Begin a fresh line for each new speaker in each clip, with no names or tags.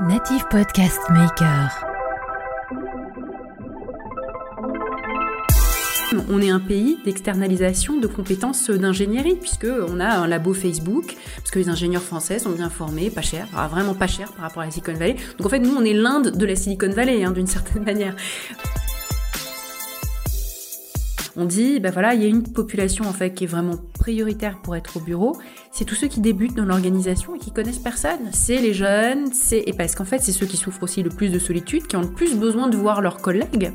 Native Podcast Maker.
On est un pays d'externalisation de compétences d'ingénierie, puisqu'on a un labo Facebook, parce que les ingénieurs français sont bien formés, pas cher, ah, vraiment pas cher par rapport à la Silicon Valley. Donc en fait, nous, on est l'Inde de la Silicon Valley, hein, d'une certaine manière. On dit, ben voilà, il y a une population en fait qui est vraiment prioritaire pour être au bureau. C'est tous ceux qui débutent dans l'organisation et qui connaissent personne. C'est les jeunes, c'est et parce qu'en fait c'est ceux qui souffrent aussi le plus de solitude, qui ont le plus besoin de voir leurs collègues.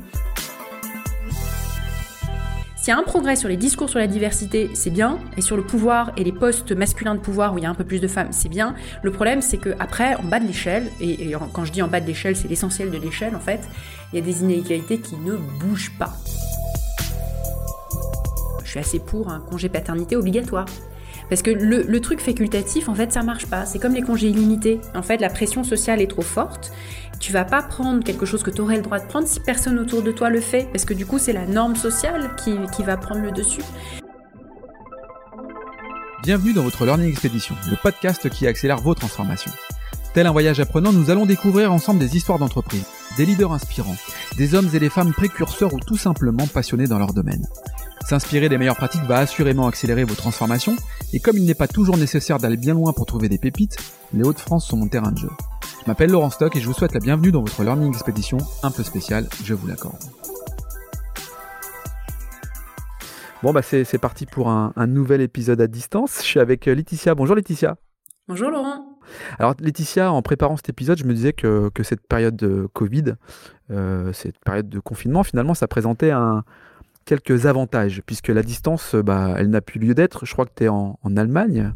S'il y a un progrès sur les discours sur la diversité, c'est bien, et sur le pouvoir et les postes masculins de pouvoir où il y a un peu plus de femmes, c'est bien. Le problème, c'est que après, en bas de l'échelle, et, quand je dis en bas de l'échelle, c'est l'essentiel de l'échelle en fait, il y a des inégalités qui ne bougent pas suis assez pour un congé paternité obligatoire. Parce que le, truc facultatif, en fait, ça marche pas. C'est comme les congés illimités. En fait, la pression sociale est trop forte. Tu vas pas prendre quelque chose que tu aurais le droit de prendre si personne autour de toi le fait. Parce que du coup, c'est la norme sociale qui, qui va prendre le dessus.
Bienvenue dans votre Learning Expedition, le podcast qui accélère vos transformations. Tel un voyage apprenant, nous allons découvrir ensemble des histoires d'entreprise, des leaders inspirants, des hommes et des femmes précurseurs ou tout simplement passionnés dans leur domaine. S'inspirer des meilleures pratiques va assurément accélérer vos transformations, et comme il n'est pas toujours nécessaire d'aller bien loin pour trouver des pépites, les Hauts-de-France sont mon terrain de jeu. Je m'appelle Laurent Stock et je vous souhaite la bienvenue dans votre Learning Expedition un peu spéciale, je vous l'accorde. Bon bah c'est parti pour un, nouvel épisode à distance. Je suis avec euh, Laetitia. Bonjour Laetitia.
Bonjour Laurent.
Alors Laetitia, en préparant cet épisode, je me disais que, cette période de Covid, euh, cette période de confinement, finalement, ça présentait un, quelques avantages, puisque la distance, bah, elle n'a plus lieu d'être. Je crois que tu es en, Allemagne,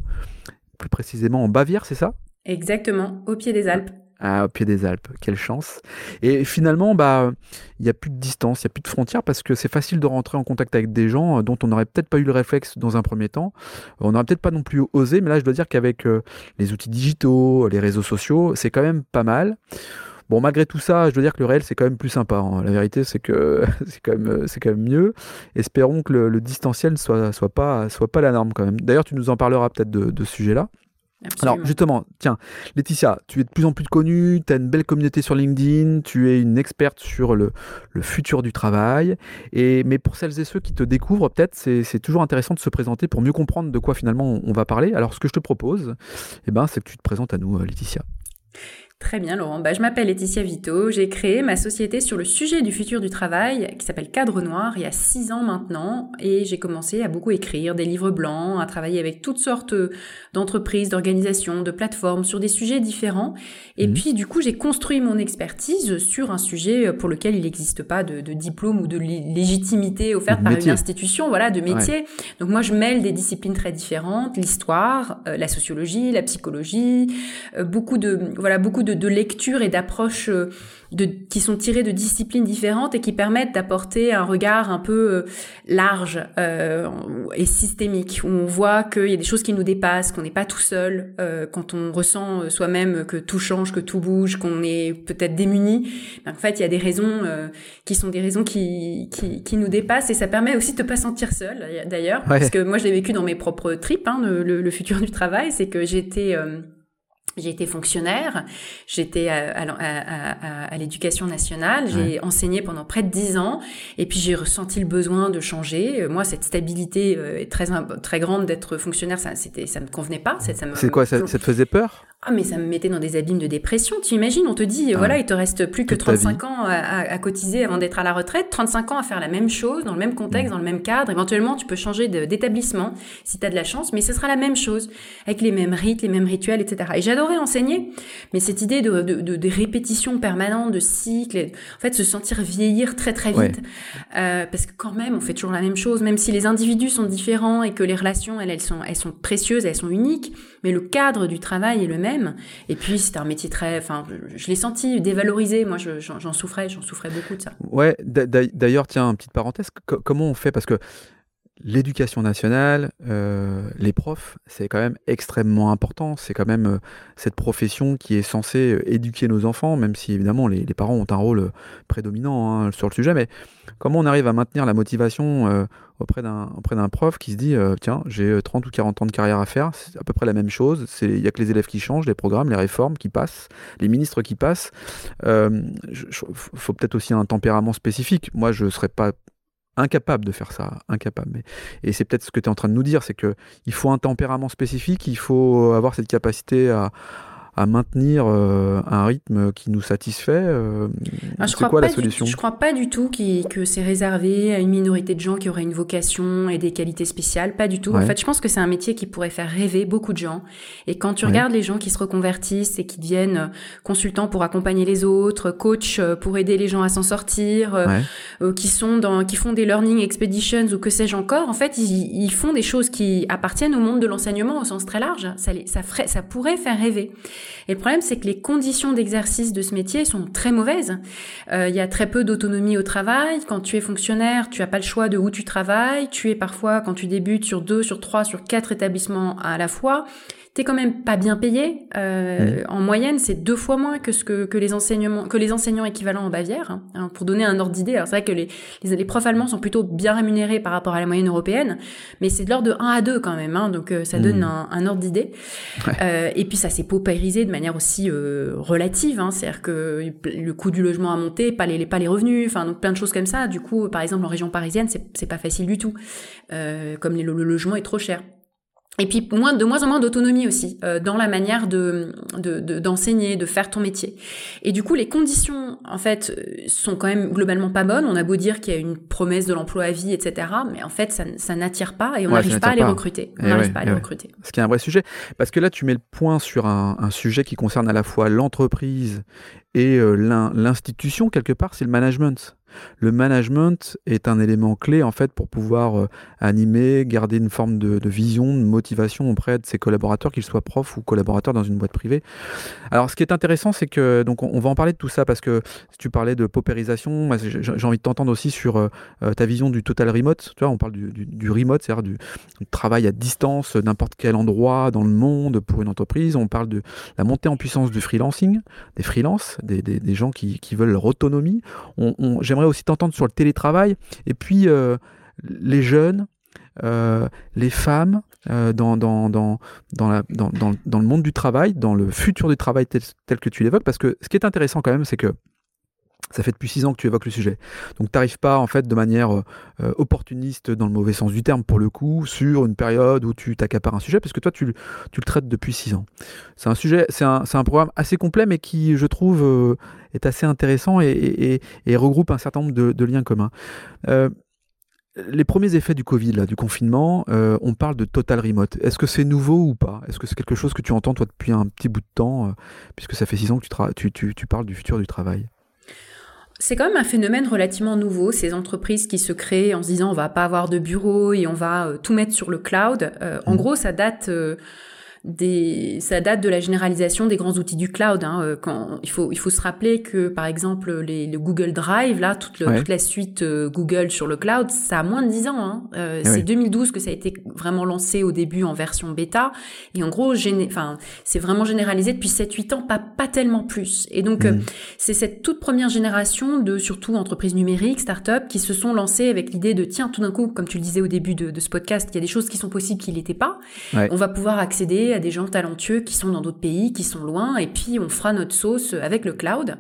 plus précisément en Bavière, c'est ça?
Exactement, au pied des Alpes.
Ah, au pied des Alpes, quelle chance. Et finalement, bah, il n'y a plus de distance, il n'y a plus de frontières parce que c'est facile de rentrer en contact avec des gens dont on n'aurait peut-être pas eu le réflexe dans un premier temps. On n'aurait peut-être pas non plus osé, mais là, je dois dire qu'avec euh, les outils digitaux, les réseaux sociaux, c'est quand même pas mal. Bon, malgré tout ça, je dois dire que le réel, c'est quand même plus sympa. Hein. La vérité, c'est que c'est quand, même, quand même mieux. Espérons que le, distanciel ne soit, soit, pas, soit pas la norme quand même. D'ailleurs, tu nous en parleras peut-être de, ce sujet-là. Alors justement, tiens, Laetitia, tu es de plus en plus connue, tu as une belle communauté sur LinkedIn, tu es une experte sur le, le futur du travail, et, mais pour celles et ceux qui te découvrent, peut-être c'est toujours intéressant de se présenter pour mieux comprendre de quoi finalement on, va parler. Alors ce que je te propose, eh ben, c'est que tu te présentes à nous, Laetitia.
Très bien, Laurent. Bah, je m'appelle Laetitia Vito. J'ai créé ma société sur le sujet du futur du travail qui s'appelle Cadre Noir il y a six ans maintenant. Et j'ai commencé à beaucoup écrire des livres blancs, à travailler avec toutes sortes d'entreprises, d'organisations, de plateformes sur des sujets différents. Et mhm. puis, du coup, j'ai construit mon expertise sur un sujet pour lequel il n'existe pas de, diplôme ou de légitimité offerte par une institution, voilà, de métier. Donc, moi, je mêle des disciplines très différentes, l'histoire, euh, la sociologie, la psychologie, euh, beaucoup de, voilà, beaucoup de de, lecture et d'approches euh, qui sont tirées de disciplines différentes et qui permettent d'apporter un regard un peu euh, large euh, et systémique, où on voit qu'il y a des choses qui nous dépassent, qu'on n'est pas tout seul, quand on ressent soi-même que tout change, que tout bouge, qu'on est peut-être démuni. En fait, il y a des raisons qui sont des raisons qui, qui, nous dépassent et ça permet aussi de ne pas sentir seul, d'ailleurs, parce que moi, je l'ai vécu dans mes propres tripes, hein, le, le, futur du travail, c'est que j'étais j'ai été fonctionnaire, j'étais à, à, à, l'éducation nationale, j'ai enseigné pendant près de dix ans, et puis j'ai ressenti le besoin de changer. Moi, cette stabilité euh, est très très grande d'être fonctionnaire, ça c'était ça me convenait pas.
Ça, c'est quoi ça, ça te faisait peur?
Ah, mais ça me mettait dans des abîmes de dépression. Tu imagines, on te dit, ah. voilà, il te reste plus que 35 ans à, cotiser avant d'être à la retraite, 35 ans à faire la même chose, dans le même contexte, mm. dans le même cadre. Éventuellement, tu peux changer d'établissement si tu as de la chance, mais ce sera la même chose, avec les mêmes rites, les mêmes rituels, etc. Et j'adorais enseigner, mais cette idée de, de, de, de répétition permanente, de cycle, en fait, se sentir vieillir très très vite, euh, parce que quand même, on fait toujours la même chose, même si les individus sont différents et que les relations, elles, elles sont, elles sont précieuses, elles sont uniques, mais le cadre du travail est le même et puis, c'était un métier très. Enfin, je, l'ai senti dévalorisé. Moi, j'en souffrais, j'en souffrais beaucoup de ça.
Ouais, d'ailleurs, tiens, petite parenthèse. comment on fait? Parce que l'éducation nationale, euh, les profs, c'est quand même extrêmement important. C'est quand même euh, cette profession qui est censée euh, éduquer nos enfants, même si évidemment les, parents ont un rôle prédominant hein, sur le sujet. Mais comment on arrive à maintenir la motivation auprès d'un prof qui se dit tiens, j'ai 30 ou 40 ans de carrière à faire, c'est à peu près la même chose. Il n'y a que les élèves qui changent, les programmes, les réformes qui passent, les ministres qui passent. Il faut peut-être aussi un tempérament spécifique. Moi, je ne serais pas incapable de faire ça, incapable. Et c'est peut-être ce que tu es en train de nous dire, c'est que il faut un tempérament spécifique, il faut avoir cette capacité à, à maintenir euh, un rythme qui nous satisfait euh,
ah, C'est quoi la solution? Je ne crois pas du tout que c'est réservé à une minorité de gens qui auraient une vocation et des qualités spéciales. Pas du tout. En fait, je pense que c'est un métier qui pourrait faire rêver beaucoup de gens. Et quand tu regardes les gens qui se reconvertissent et qui deviennent euh, consultants pour accompagner les autres, coach pour aider les gens à s'en sortir, qui sont dans, qui font des learning expeditions ou que sais-je encore, en fait, ils, ils, font des choses qui appartiennent au monde de l'enseignement au sens très large. Ça, ça, ferait, ça pourrait faire rêver. Et le problème, c'est que les conditions d'exercice de ce métier sont très mauvaises. Euh, il y a très peu d'autonomie au travail. Quand tu es fonctionnaire, tu n'as pas le choix de où tu travailles. Tu es parfois, quand tu débutes, sur deux, sur trois, sur quatre établissements à la fois t'es quand même pas bien payé. Euh, En moyenne, c'est deux fois moins que ce que, que les enseignements, que les enseignants équivalents en Bavière. Hein. Hein, pour donner un ordre d'idée, alors c'est vrai que les, les, profs allemands sont plutôt bien rémunérés par rapport à la moyenne européenne, mais c'est de l'ordre de 1 à 2 quand même, hein, donc euh, ça donne un, un, ordre d'idée. Euh, et puis ça s'est paupérisé de manière aussi euh, relative, hein, c'est-à-dire que le coût du logement a monté, pas les, pas les revenus, enfin donc plein de choses comme ça. Du coup, par exemple en région parisienne, c'est pas facile du tout, euh, comme le logement est trop cher. Et puis moins, de moins en moins d'autonomie aussi euh, dans la manière de, d'enseigner, de, faire ton métier. Et du coup, les conditions en fait euh, sont quand même globalement pas bonnes. On a beau dire qu'il y a une promesse de l'emploi à vie, etc. Mais en fait, ça, ça n'attire pas et on n'arrive pas à les recruter. On n'arrive pas à les recruter.
Ce qui est un vrai sujet, parce que là, tu mets le point sur un, un sujet qui concerne à la fois l'entreprise et euh, l'institution quelque part, c'est le management. Le management est un élément clé en fait pour pouvoir euh, animer, garder une forme de, vision, de motivation auprès de ses collaborateurs, qu'ils soient profs ou collaborateurs dans une boîte privée. Alors, ce qui est intéressant, c'est que donc on, va en parler de tout ça parce que si tu parlais de paupérisation, j'ai envie de t'entendre aussi sur euh, euh, ta vision du total remote. Tu vois, on parle du, remote, c'est-à-dire du, travail à distance, n'importe quel endroit dans le monde pour une entreprise. On parle de la montée en puissance du freelancing, des freelances, des, gens qui, veulent leur autonomie. On, J'aimerais aussi t'entendre sur le télétravail. Et puis, euh, les jeunes, euh, les femmes euh, dans, le monde du travail, dans le futur du travail tel que tu l'évoques. Parce que ce qui est intéressant quand même, c'est que ça fait depuis six ans que tu évoques le sujet. Donc tu n'arrives pas en fait de manière euh, opportuniste dans le mauvais sens du terme pour le coup sur une période où tu t'accapares un sujet parce que toi tu, le traites depuis six ans. C'est un sujet, c'est un, programme assez complet mais qui je trouve euh, est assez intéressant et, regroupe un certain nombre de, liens communs. Euh, les premiers effets du Covid, du confinement, on parle de total remote. Est-ce que c'est nouveau ou pas? Est-ce que c'est quelque chose que tu entends toi depuis un petit bout de temps, puisque ça fait six ans que tu parles du futur du travail?
C'est quand même un phénomène relativement nouveau, ces entreprises qui se créent en se disant on va pas avoir de bureau et on va euh, tout mettre sur le cloud. Euh, en mmh. gros, ça date euh, des, ça date de la généralisation des grands outils du cloud. Hein, euh, quand il faut, il faut se rappeler que par exemple les, le Google Drive, là, toute, toute la suite euh, Google sur le cloud, ça a moins de 10 ans. Hein. Euh, eh c'est 2012 que ça a été vraiment lancé au début en version bêta, et en gros, c'est vraiment généralisé depuis 7-8 ans, pas pas tellement plus. Et donc mm. c'est cette toute première génération de surtout entreprises numériques, start-up, qui se sont lancées avec l'idée de tiens, tout d'un coup, comme tu le disais au début de, de ce podcast, il y a des choses qui sont possibles qui n'étaient pas. On va pouvoir accéder à des gens talentueux qui sont dans d'autres pays, qui sont loin, et puis on fera notre sauce avec le cloud.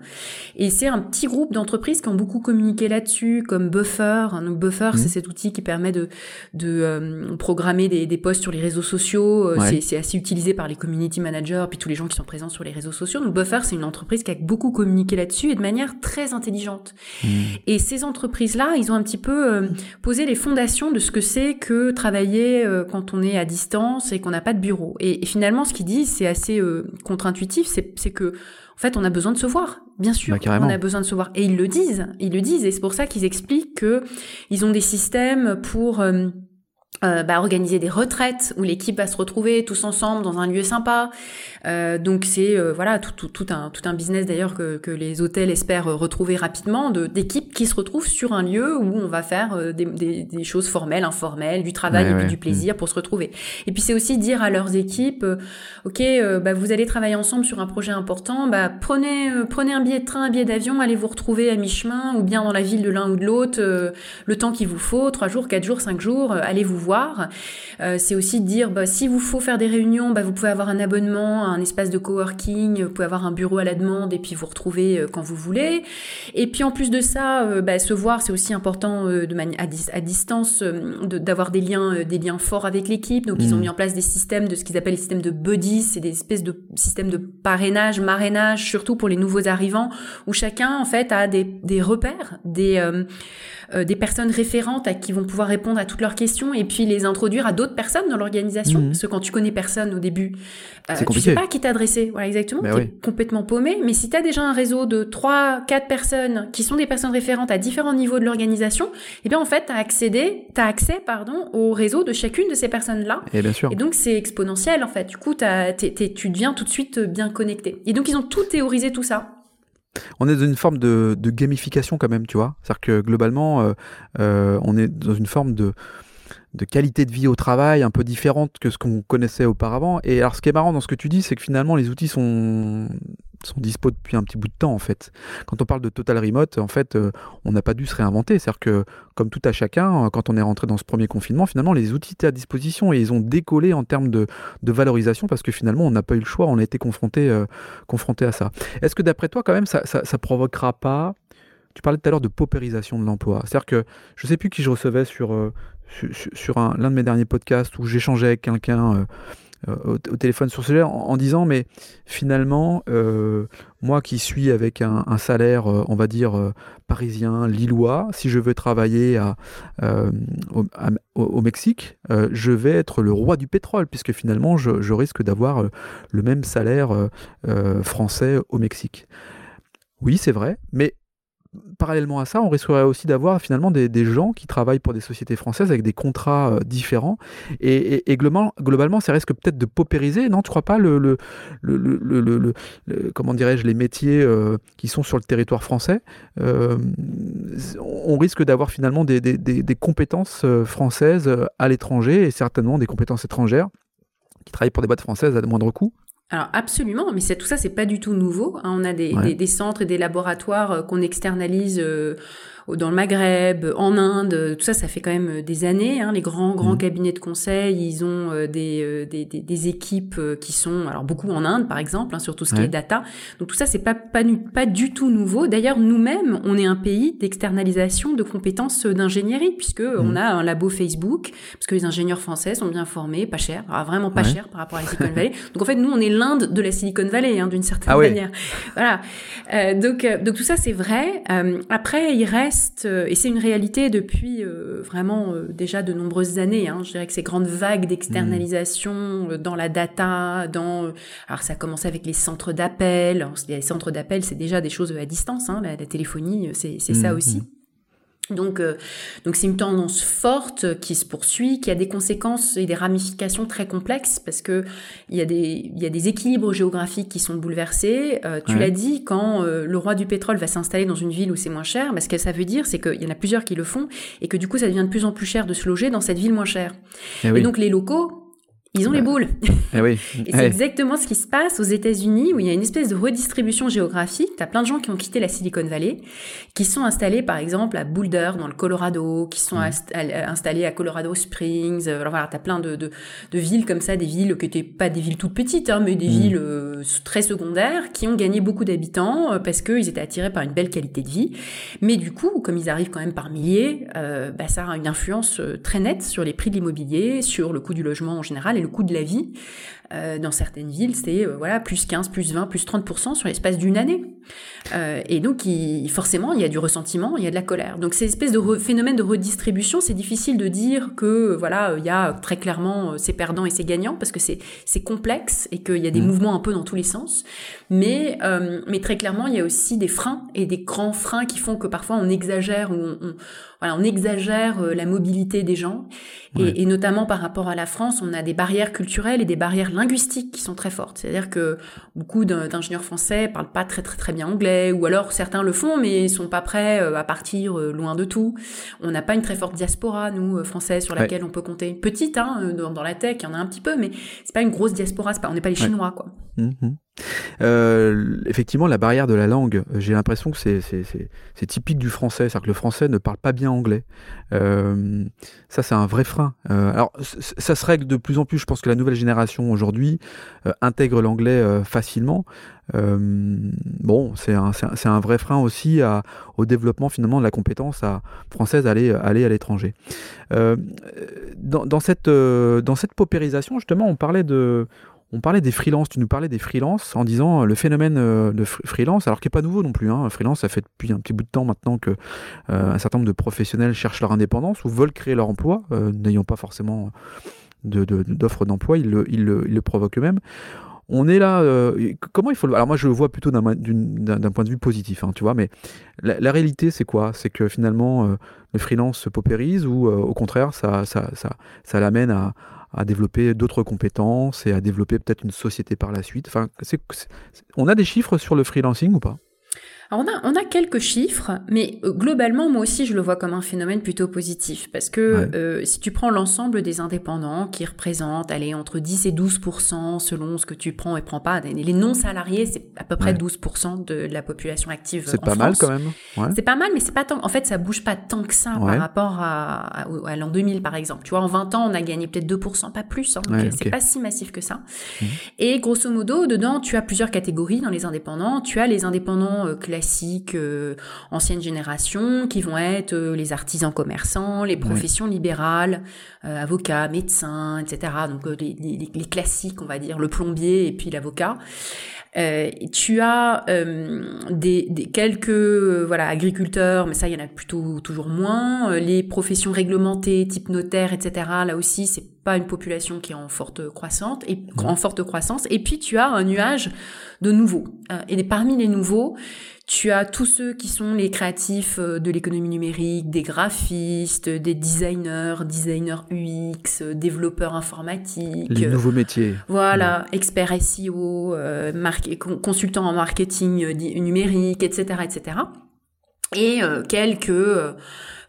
Et c'est un petit groupe d'entreprises qui ont beaucoup communiqué là-dessus, comme Buffer. Donc Buffer, c'est mmh. cet outil qui permet de, de euh, programmer des, des posts sur les réseaux sociaux. Euh, c'est assez utilisé par les community managers, puis tous les gens qui sont présents sur les réseaux sociaux. Donc Buffer, c'est une entreprise qui a beaucoup communiqué là-dessus et de manière très intelligente. Mmh. Et ces entreprises-là, ils ont un petit peu euh, posé les fondations de ce que c'est que travailler quand on est à distance et qu'on n'a pas de bureau. Et, et finalement, ce qu'ils disent, c'est assez euh, contre-intuitif, c'est que en fait, on a besoin de se voir. Bien sûr, bah, on a besoin de se voir. Et ils le disent, ils le disent, et c'est pour ça qu'ils expliquent que ils ont des systèmes pour euh, euh, bah, organiser des retraites où l'équipe va se retrouver tous ensemble dans un lieu sympa. Euh, donc c'est euh, voilà tout, tout, tout, un tout un business d'ailleurs que, que les hôtels espèrent retrouver rapidement de d'équipes qui se retrouvent sur un lieu où on va faire euh, des, des, des, choses formelles, informelles, du travail et puis du plaisir pour se retrouver. Et puis c'est aussi dire à leurs équipes, ok, bah, vous allez travailler ensemble sur un projet important, bah, prenez prenez un billet de train, un billet d'avion, allez vous retrouver à mi-chemin ou bien dans la ville de l'un ou de l'autre, le temps qu'il vous faut, trois jours, quatre jours, cinq jours, allez vous euh, c'est aussi de dire, bah, si vous faut faire des réunions, bah, vous pouvez avoir un abonnement un espace de coworking, vous pouvez avoir un bureau à la demande et puis vous retrouver euh, quand vous voulez. Et puis en plus de ça, euh, bah, se voir, c'est aussi important de à, distance d'avoir des liens, des liens forts avec l'équipe. Donc ils ont mmh. mis en place des systèmes de ce qu'ils appellent les systèmes de buddies, c'est des espèces de systèmes de parrainage, marrainage, surtout pour les nouveaux arrivants, où chacun en fait a des, des repères, des euh, des personnes référentes à qui vont pouvoir répondre à toutes leurs questions et puis les introduire à d'autres personnes dans l'organisation. Mhm. Parce que quand tu connais personne au début, euh, tu sais pas à qui t'adresser. Voilà, exactement. Tu es complètement paumé. Mais si tu as déjà un réseau de 3, 4 personnes qui sont des personnes référentes à différents niveaux de l'organisation, eh bien, en fait, tu as accédé, as accès, pardon, au réseau de chacune de ces personnes-là.
Et bien sûr.
Et donc, c'est exponentiel, en fait. Du coup, tu deviens tout de suite bien connecté. Et donc, ils ont tout théorisé tout ça
on est dans une forme de, gamification quand même, tu vois. C'est-à-dire que globalement, euh, euh, on est dans une forme de, de qualité de vie au travail un peu différente que ce qu'on connaissait auparavant. Et alors, ce qui est marrant dans ce que tu dis, c'est que finalement, les outils sont, sont dispo depuis un petit bout de temps, en fait. Quand on parle de total remote, en fait, euh, on n'a pas dû se réinventer. C'est-à-dire que, comme tout à chacun, euh, quand on est rentré dans ce premier confinement, finalement, les outils étaient à disposition et ils ont décollé en termes de, valorisation parce que finalement, on n'a pas eu le choix, on a été confronté, euh, confronté à ça. Est-ce que d'après toi, quand même, ça, ça, provoquera pas tu parlais tout à l'heure de paupérisation de l'emploi. C'est-à-dire que je ne sais plus qui je recevais sur, sur, l'un de mes derniers podcasts où j'échangeais avec quelqu'un euh, au, téléphone sur ce sujet en, disant mais finalement euh, moi qui suis avec un, salaire euh, on va dire parisien lillois si je veux travailler à, au, Mexique je vais être le roi du pétrole puisque finalement je, je risque d'avoir le même salaire français au Mexique. Oui c'est vrai mais parallèlement à ça, on risquerait aussi d'avoir finalement des, gens qui travaillent pour des sociétés françaises avec des contrats euh, différents. Et, globalement, ça risque peut-être de paupériser, non Tu crois pas le, comment dirais-je, les métiers euh, qui sont sur le territoire français euh, On risque d'avoir finalement des, des compétences françaises à l'étranger et certainement des compétences étrangères qui travaillent pour des boîtes françaises à de moindre coût.
Alors absolument, mais tout ça, c'est pas du tout nouveau. Hein. On a des, des, des, centres et des laboratoires euh, qu'on externalise euh, dans le Maghreb, en Inde, tout ça, ça fait quand même des années. Hein. Les grands grands mmh. cabinets de conseil, ils ont euh, des, des, des, équipes qui sont, alors beaucoup en Inde par exemple, hein, sur tout ce qui est data. Donc tout ça, c'est pas, pas pas du tout nouveau. D'ailleurs, nous-mêmes, on est un pays d'externalisation de compétences d'ingénierie puisque mmh. on a un labo Facebook, parce que les ingénieurs français sont bien formés, pas cher, vraiment pas cher par rapport à la Silicon Valley. Donc en fait, nous, on est l'Inde de la Silicon Valley, hein, d'une certaine ah manière. Voilà. Euh, donc, euh, donc tout ça, c'est vrai. Euh, après, il reste, et c'est une réalité depuis euh, vraiment déjà de nombreuses années. Hein, je dirais que ces grandes vagues d'externalisation dans la data, dans, alors ça a commencé avec les centres d'appel. Les centres d'appel, c'est déjà des choses à distance. Hein, la, téléphonie, c'est ça mmh, aussi. Donc, euh, donc c'est une tendance forte qui se poursuit, qui a des conséquences et des ramifications très complexes parce que il y a des, il y a des équilibres géographiques qui sont bouleversés. Euh, tu l'as dit, quand euh, le roi du pétrole va s'installer dans une ville où c'est moins cher, bah, ce que ça veut dire, c'est qu'il y en a plusieurs qui le font et que du coup, ça devient de plus en plus cher de se loger dans cette ville moins chère. Eh et donc les locaux, ils ont les boules.
Eh oui.
Et c'est exactement ce qui se passe aux États-Unis où il y a une espèce de redistribution géographique. Tu as plein de gens qui ont quitté la Silicon Valley, qui sont installés par exemple à Boulder dans le Colorado, qui sont mmh. installés à Colorado Springs. Euh, alors voilà, tu as plein de, de, de, villes comme ça, des villes qui n'étaient pas des villes toutes petites, hein, mais des mmh. villes euh, très secondaires qui ont gagné beaucoup d'habitants euh, parce qu'ils étaient attirés par une belle qualité de vie. Mais du coup, comme ils arrivent quand même par milliers, bah, ça a une influence très nette sur les prix de l'immobilier, sur le coût du logement en général et le coût de la vie. Euh, dans certaines villes, c'est euh, voilà plus 15, plus 20, plus 30% sur l'espace d'une année. Euh, et donc, il, forcément, il y a du ressentiment, il y a de la colère. Donc, ces espèces de phénomène de redistribution, c'est difficile de dire que voilà, il y a très clairement ces perdants et ces gagnants parce que c'est c'est complexe et qu'il y a des mmh. mouvements un peu dans tous les sens. Mais mais très clairement, il y a aussi des freins et des grands freins qui font que parfois on exagère ou on, voilà, on exagère la mobilité des gens. Et, et, notamment par rapport à la France, on a des barrières culturelles et des barrières linguistiques qui sont très fortes. C'est-à-dire que beaucoup d'ingénieurs français parlent pas très très très bien anglais, ou alors certains le font mais ils sont pas prêts euh, à partir euh, loin de tout. On n'a pas une très forte diaspora nous euh, français sur laquelle on peut compter. Petite, hein, dans, la tech, il y en a un petit peu, mais c'est pas une grosse diaspora. Pas, on n'est pas les Chinois quoi. Mmh.
Euh, effectivement, la barrière de la langue, j'ai l'impression que c'est typique du français, c'est-à-dire que le français ne parle pas bien anglais. Euh, ça, c'est un vrai frein. Euh, alors, ça se règle de plus en plus. Je pense que la nouvelle génération aujourd'hui intègre l'anglais facilement. bon, c'est un, vrai frein aussi au développement finalement de la compétence française à aller, à l'étranger. Dans, dans, cette, dans cette paupérisation, justement, on parlait de on parlait des freelances, tu nous parlais des freelances en disant euh, le phénomène euh, de freelance, alors qui n'est pas nouveau non plus. Hein. Freelance, ça fait depuis un petit bout de temps maintenant que euh, certain nombre de professionnels cherchent leur indépendance ou veulent créer leur emploi, n'ayant pas forcément d'offres d'emploi, ils le, provoquent eux-mêmes. On est là. comment il faut le. Alors moi, je le vois plutôt d'un point de vue positif, hein, tu vois. Mais la, réalité, c'est quoi? C'est que finalement, le freelance se paupérise ou au contraire, ça l'amène à, à développer d'autres compétences et à développer peut-être une société par la suite. Enfin, on a des chiffres sur le freelancing ou pas?
Alors on a, on a quelques chiffres, mais euh, globalement, moi aussi, je le vois comme un phénomène plutôt positif. Parce que euh, si tu prends l'ensemble des indépendants qui représentent, allez, entre 10 et 12% selon ce que tu prends et prends pas, les non-salariés, c'est à peu près 12% de la population active
C'est pas mal quand même.
C'est pas mal, mais c'est pas tant... En fait, ça bouge pas tant que ça par rapport à, à, l'an 2000, par exemple. Tu vois, en 20 ans, on a gagné peut-être 2% pas plus. Hein, donc c'est pas si massif que ça. Mmh. Et grosso modo, dedans, tu as plusieurs catégories dans les indépendants. Tu as les indépendants euh, classiques, euh, ancienne génération, qui vont être euh, les artisans commerçants, les professions libérales, euh, avocats, médecins, etc. Donc les, les, les, classiques, on va dire, le plombier et puis l'avocat. Euh, tu as des, des, quelques voilà agriculteurs, mais ça il y en a plutôt toujours moins. les professions réglementées, type notaire, etc. Là aussi c'est pas une population qui est en forte croissance et en forte croissance. Et puis tu as un nuage de nouveaux. et parmi les nouveaux, tu as tous ceux qui sont les créatifs euh, de l'économie numérique, des graphistes, des designers, designers UX, euh, développeurs informatiques.
Les nouveaux métiers.
Voilà, experts SEO, euh, consultants en marketing numérique, etc., etc. Et quelques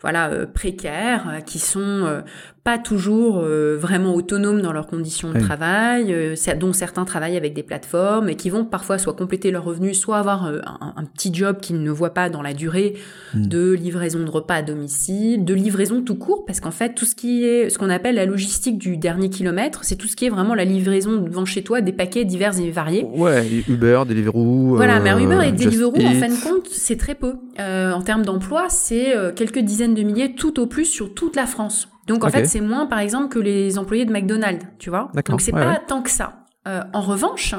voilà précaires qui sont pas toujours euh, vraiment autonomes dans leurs conditions de travail, euh, dont certains travaillent avec des plateformes et qui vont parfois soit compléter leurs revenus, soit avoir euh, un, petit job qu'ils ne voient pas dans la durée hmm. de livraison de repas à domicile, de livraison tout court, parce qu'en fait tout ce qui est ce qu'on appelle la logistique du dernier kilomètre, c'est tout ce qui est vraiment la livraison devant chez toi des paquets divers et variés.
Ouais, Uber, Deliveroo.
Voilà, mais Uber et Deliveroo, en fin de compte, c'est très peu. en termes d'emploi, c'est quelques dizaines de milliers tout au plus sur toute la France. Donc en fait, c'est moins par exemple que les employés de McDonald's, tu vois. Donc c'est pas tant que ça. Euh, en revanche,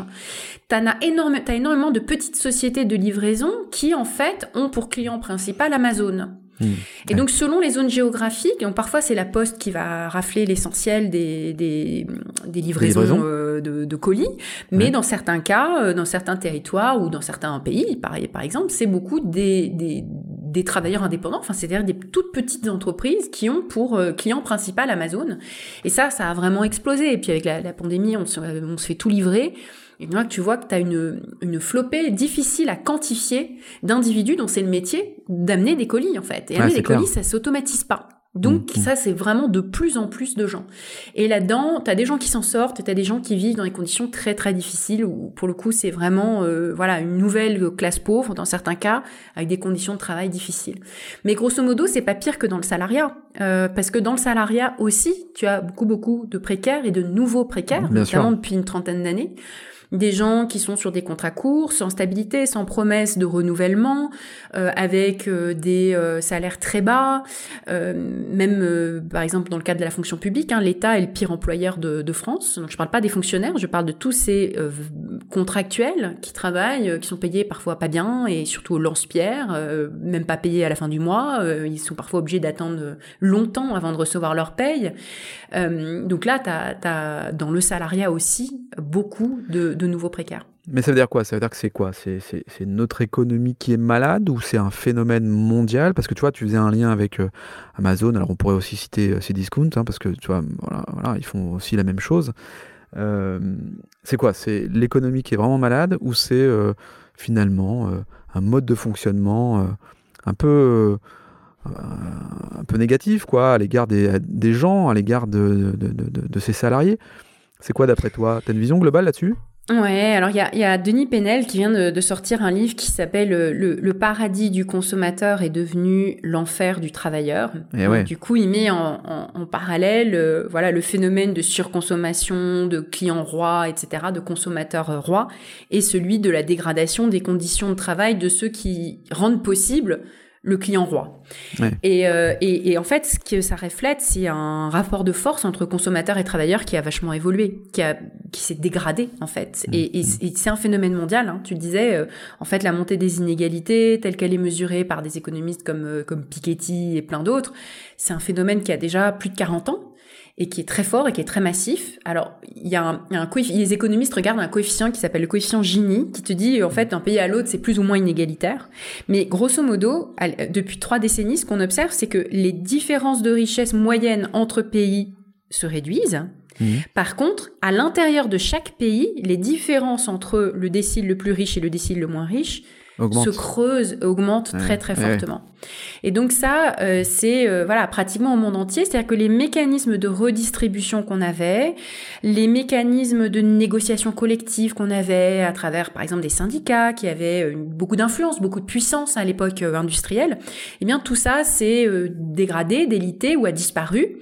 tu as, as énormément de petites sociétés de livraison qui en fait ont pour client principal Amazon. Hmm. Et donc, selon les zones géographiques, donc parfois c'est la poste qui va rafler l'essentiel des, des, des, livraisons, euh, de, de, colis, mais dans certains cas, euh, dans certains territoires ou dans certains pays, par, par exemple, c'est beaucoup des, des, travailleurs indépendants, enfin c'est-à-dire des toutes petites entreprises qui ont pour euh, client principal Amazon. Et ça, ça a vraiment explosé. Et puis avec la, la pandémie, on se, on se fait tout livrer. Et là, tu vois que tu as une, une flopée difficile à quantifier d'individus dont c'est le métier d'amener des colis, en fait. Et amener des colis, ça s'automatise pas. Donc ça, c'est vraiment de plus en plus de gens. Et là-dedans, tu as des gens qui s'en sortent, et tu as des gens qui vivent dans des conditions très très difficiles, où pour le coup, c'est vraiment euh, voilà une nouvelle classe pauvre, dans certains cas, avec des conditions de travail difficiles. Mais grosso modo, c'est pas pire que dans le salariat. Euh, parce que dans le salariat aussi, tu as beaucoup beaucoup de précaires et de nouveaux précaires, notamment depuis une trentaine d'années. Des gens qui sont sur des contrats courts, sans stabilité, sans promesse de renouvellement, euh, avec euh, des euh, salaires très bas, même par exemple dans le cadre de la fonction publique, hein, l'État est le pire employeur de, France. Donc je parle pas des fonctionnaires, je parle de tous ces contractuels qui travaillent, qui sont payés parfois pas bien et surtout au lance-pierre, même pas payés à la fin du mois. ils sont parfois obligés d'attendre longtemps avant de recevoir leur paye. donc là, tu as, dans le salariat aussi beaucoup de, de nouveaux précaires.
Mais ça veut dire quoi? Ça veut dire que c'est quoi? C'est notre économie qui est malade ou c'est un phénomène mondial? Parce que tu vois, tu faisais un lien avec euh, Amazon, alors on pourrait aussi citer euh, Cdiscount, hein, parce que tu vois, voilà, ils font aussi la même chose. Euh, c'est quoi? C'est l'économie qui est vraiment malade ou c'est finalement un mode de fonctionnement un peu un peu négatif quoi à l'égard des, gens, à l'égard de, de, de, de, ses salariés? C'est quoi d'après toi? Tu as une vision globale là-dessus?
Ouais, alors il y a, y a, Denis Penel qui vient de, de sortir un livre qui s'appelle euh, le, le, paradis du consommateur est devenu l'enfer du travailleur.
Et eh ouais.
Du coup, il met en, en, en parallèle euh, voilà le phénomène de surconsommation, de clients rois, etc., de consommateurs euh, rois, et celui de la dégradation des conditions de travail de ceux qui rendent possible le client roi.
Ouais.
Et, euh, et, et, en fait, ce que ça reflète, c'est un rapport de force entre consommateurs et travailleurs qui a vachement évolué, qui, a, qui s'est dégradé en fait. Mmh. Et, et c'est un phénomène mondial. Hein. Tu disais, euh, en fait, la montée des inégalités, telle qu'elle est mesurée par des économistes comme, euh, comme Piketty et plein d'autres, c'est un phénomène qui a déjà plus de 40 ans et qui est très fort et qui est très massif. Alors, il y a un, il y a un les économistes regardent un coefficient qui s'appelle le coefficient Gini, qui te dit, en fait, d'un pays à l'autre, c'est plus ou moins inégalitaire. Mais grosso modo, depuis trois décennies, ce qu'on observe, c'est que les différences de richesse moyennes entre pays se réduisent.
Mmh.
Par contre, à l'intérieur de chaque pays, les différences entre le décile le plus riche et le décile le moins riche
Augmente.
se creuse, augmente
Ouais,
très très
ouais.
fortement. Et donc ça, euh, c'est euh, voilà pratiquement au monde entier, c'est-à-dire que les mécanismes de redistribution qu'on avait, les mécanismes de négociation collective qu'on avait à travers, par exemple, des syndicats qui avaient euh, beaucoup d'influence, beaucoup de puissance à l'époque euh, industrielle, eh bien tout ça s'est dégradé, délité ou a disparu.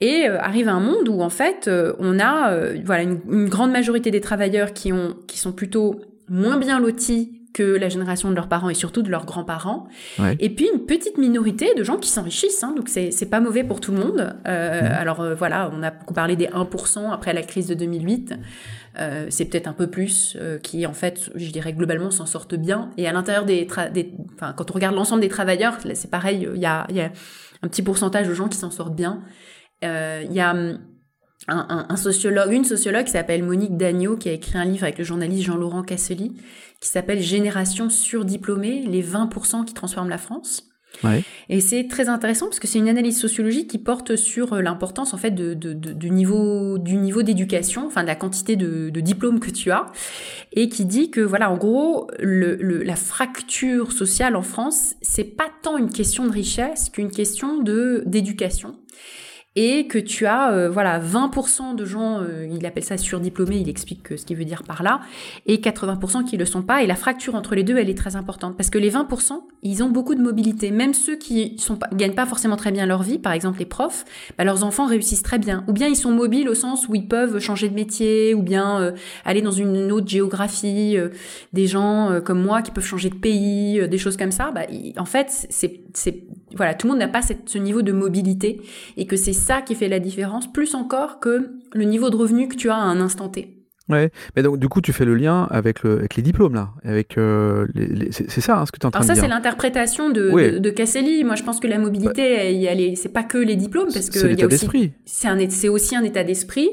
Et arrive un monde où en fait on a voilà une, une grande majorité des travailleurs qui ont qui sont plutôt moins bien lotis que la génération de leurs parents et surtout de leurs grands-parents.
Ouais.
Et puis une petite minorité de gens qui s'enrichissent, hein, donc c'est pas mauvais pour tout le monde. Euh. Alors euh, voilà, on a beaucoup parlé des 1% après la crise de 2008. Euh, c'est peut-être un peu plus qui en fait, je dirais globalement s'en sortent bien. Et à l'intérieur des, enfin quand on regarde l'ensemble des travailleurs, c'est pareil, il y a, y a un petit pourcentage de gens qui s'en sortent bien. Il y a hum, un, un, un sociologue, une sociologue qui s'appelle Monique Dagneau, qui a écrit un livre avec le journaliste Jean-Laurent Cassely, qui s'appelle Génération surdiplômée, les 20% qui transforment la France.
Ouais.
Et c'est très intéressant parce que c'est une analyse sociologique qui porte sur euh, l'importance en fait de, de, de- du niveau du niveau d'éducation, enfin de la quantité de, de diplômes que tu as, et qui dit que voilà en gros le, le, la fracture sociale en France c'est pas tant une question de richesse qu'une question de d'éducation et que tu as euh, voilà 20% de gens, euh, il appelle ça surdiplômés, il explique ce qu'il veut dire par là, et 80% qui le sont pas. Et la fracture entre les deux, elle est très importante parce que les 20%, ils ont beaucoup de mobilité. Même ceux qui sont pas, gagnent pas forcément très bien leur vie, par exemple les profs, bah, leurs enfants réussissent très bien. Ou bien ils sont mobiles au sens où ils peuvent changer de métier, ou bien euh, aller dans une autre géographie. euh, des gens euh, comme moi qui peuvent changer de pays, euh, des choses comme ça. Bah, en fait, c'est voilà, tout le monde n'a pas ce niveau de mobilité et que c'est ça qui fait la différence, plus encore que le niveau de revenu que tu as à un instant T.
Ouais, mais donc du coup tu fais le lien avec, le, avec les diplômes là, avec euh, c'est c'est ça hein, ce que tu es en train
Alors ça,
de
c'est
dire.
l'interprétation de,
Oui.
de, de Casselli. Moi, je pense que la mobilité, est- c'est pas que les diplômes, parce que
C'est d'esprit.
c'est un, c'est aussi un état d'esprit,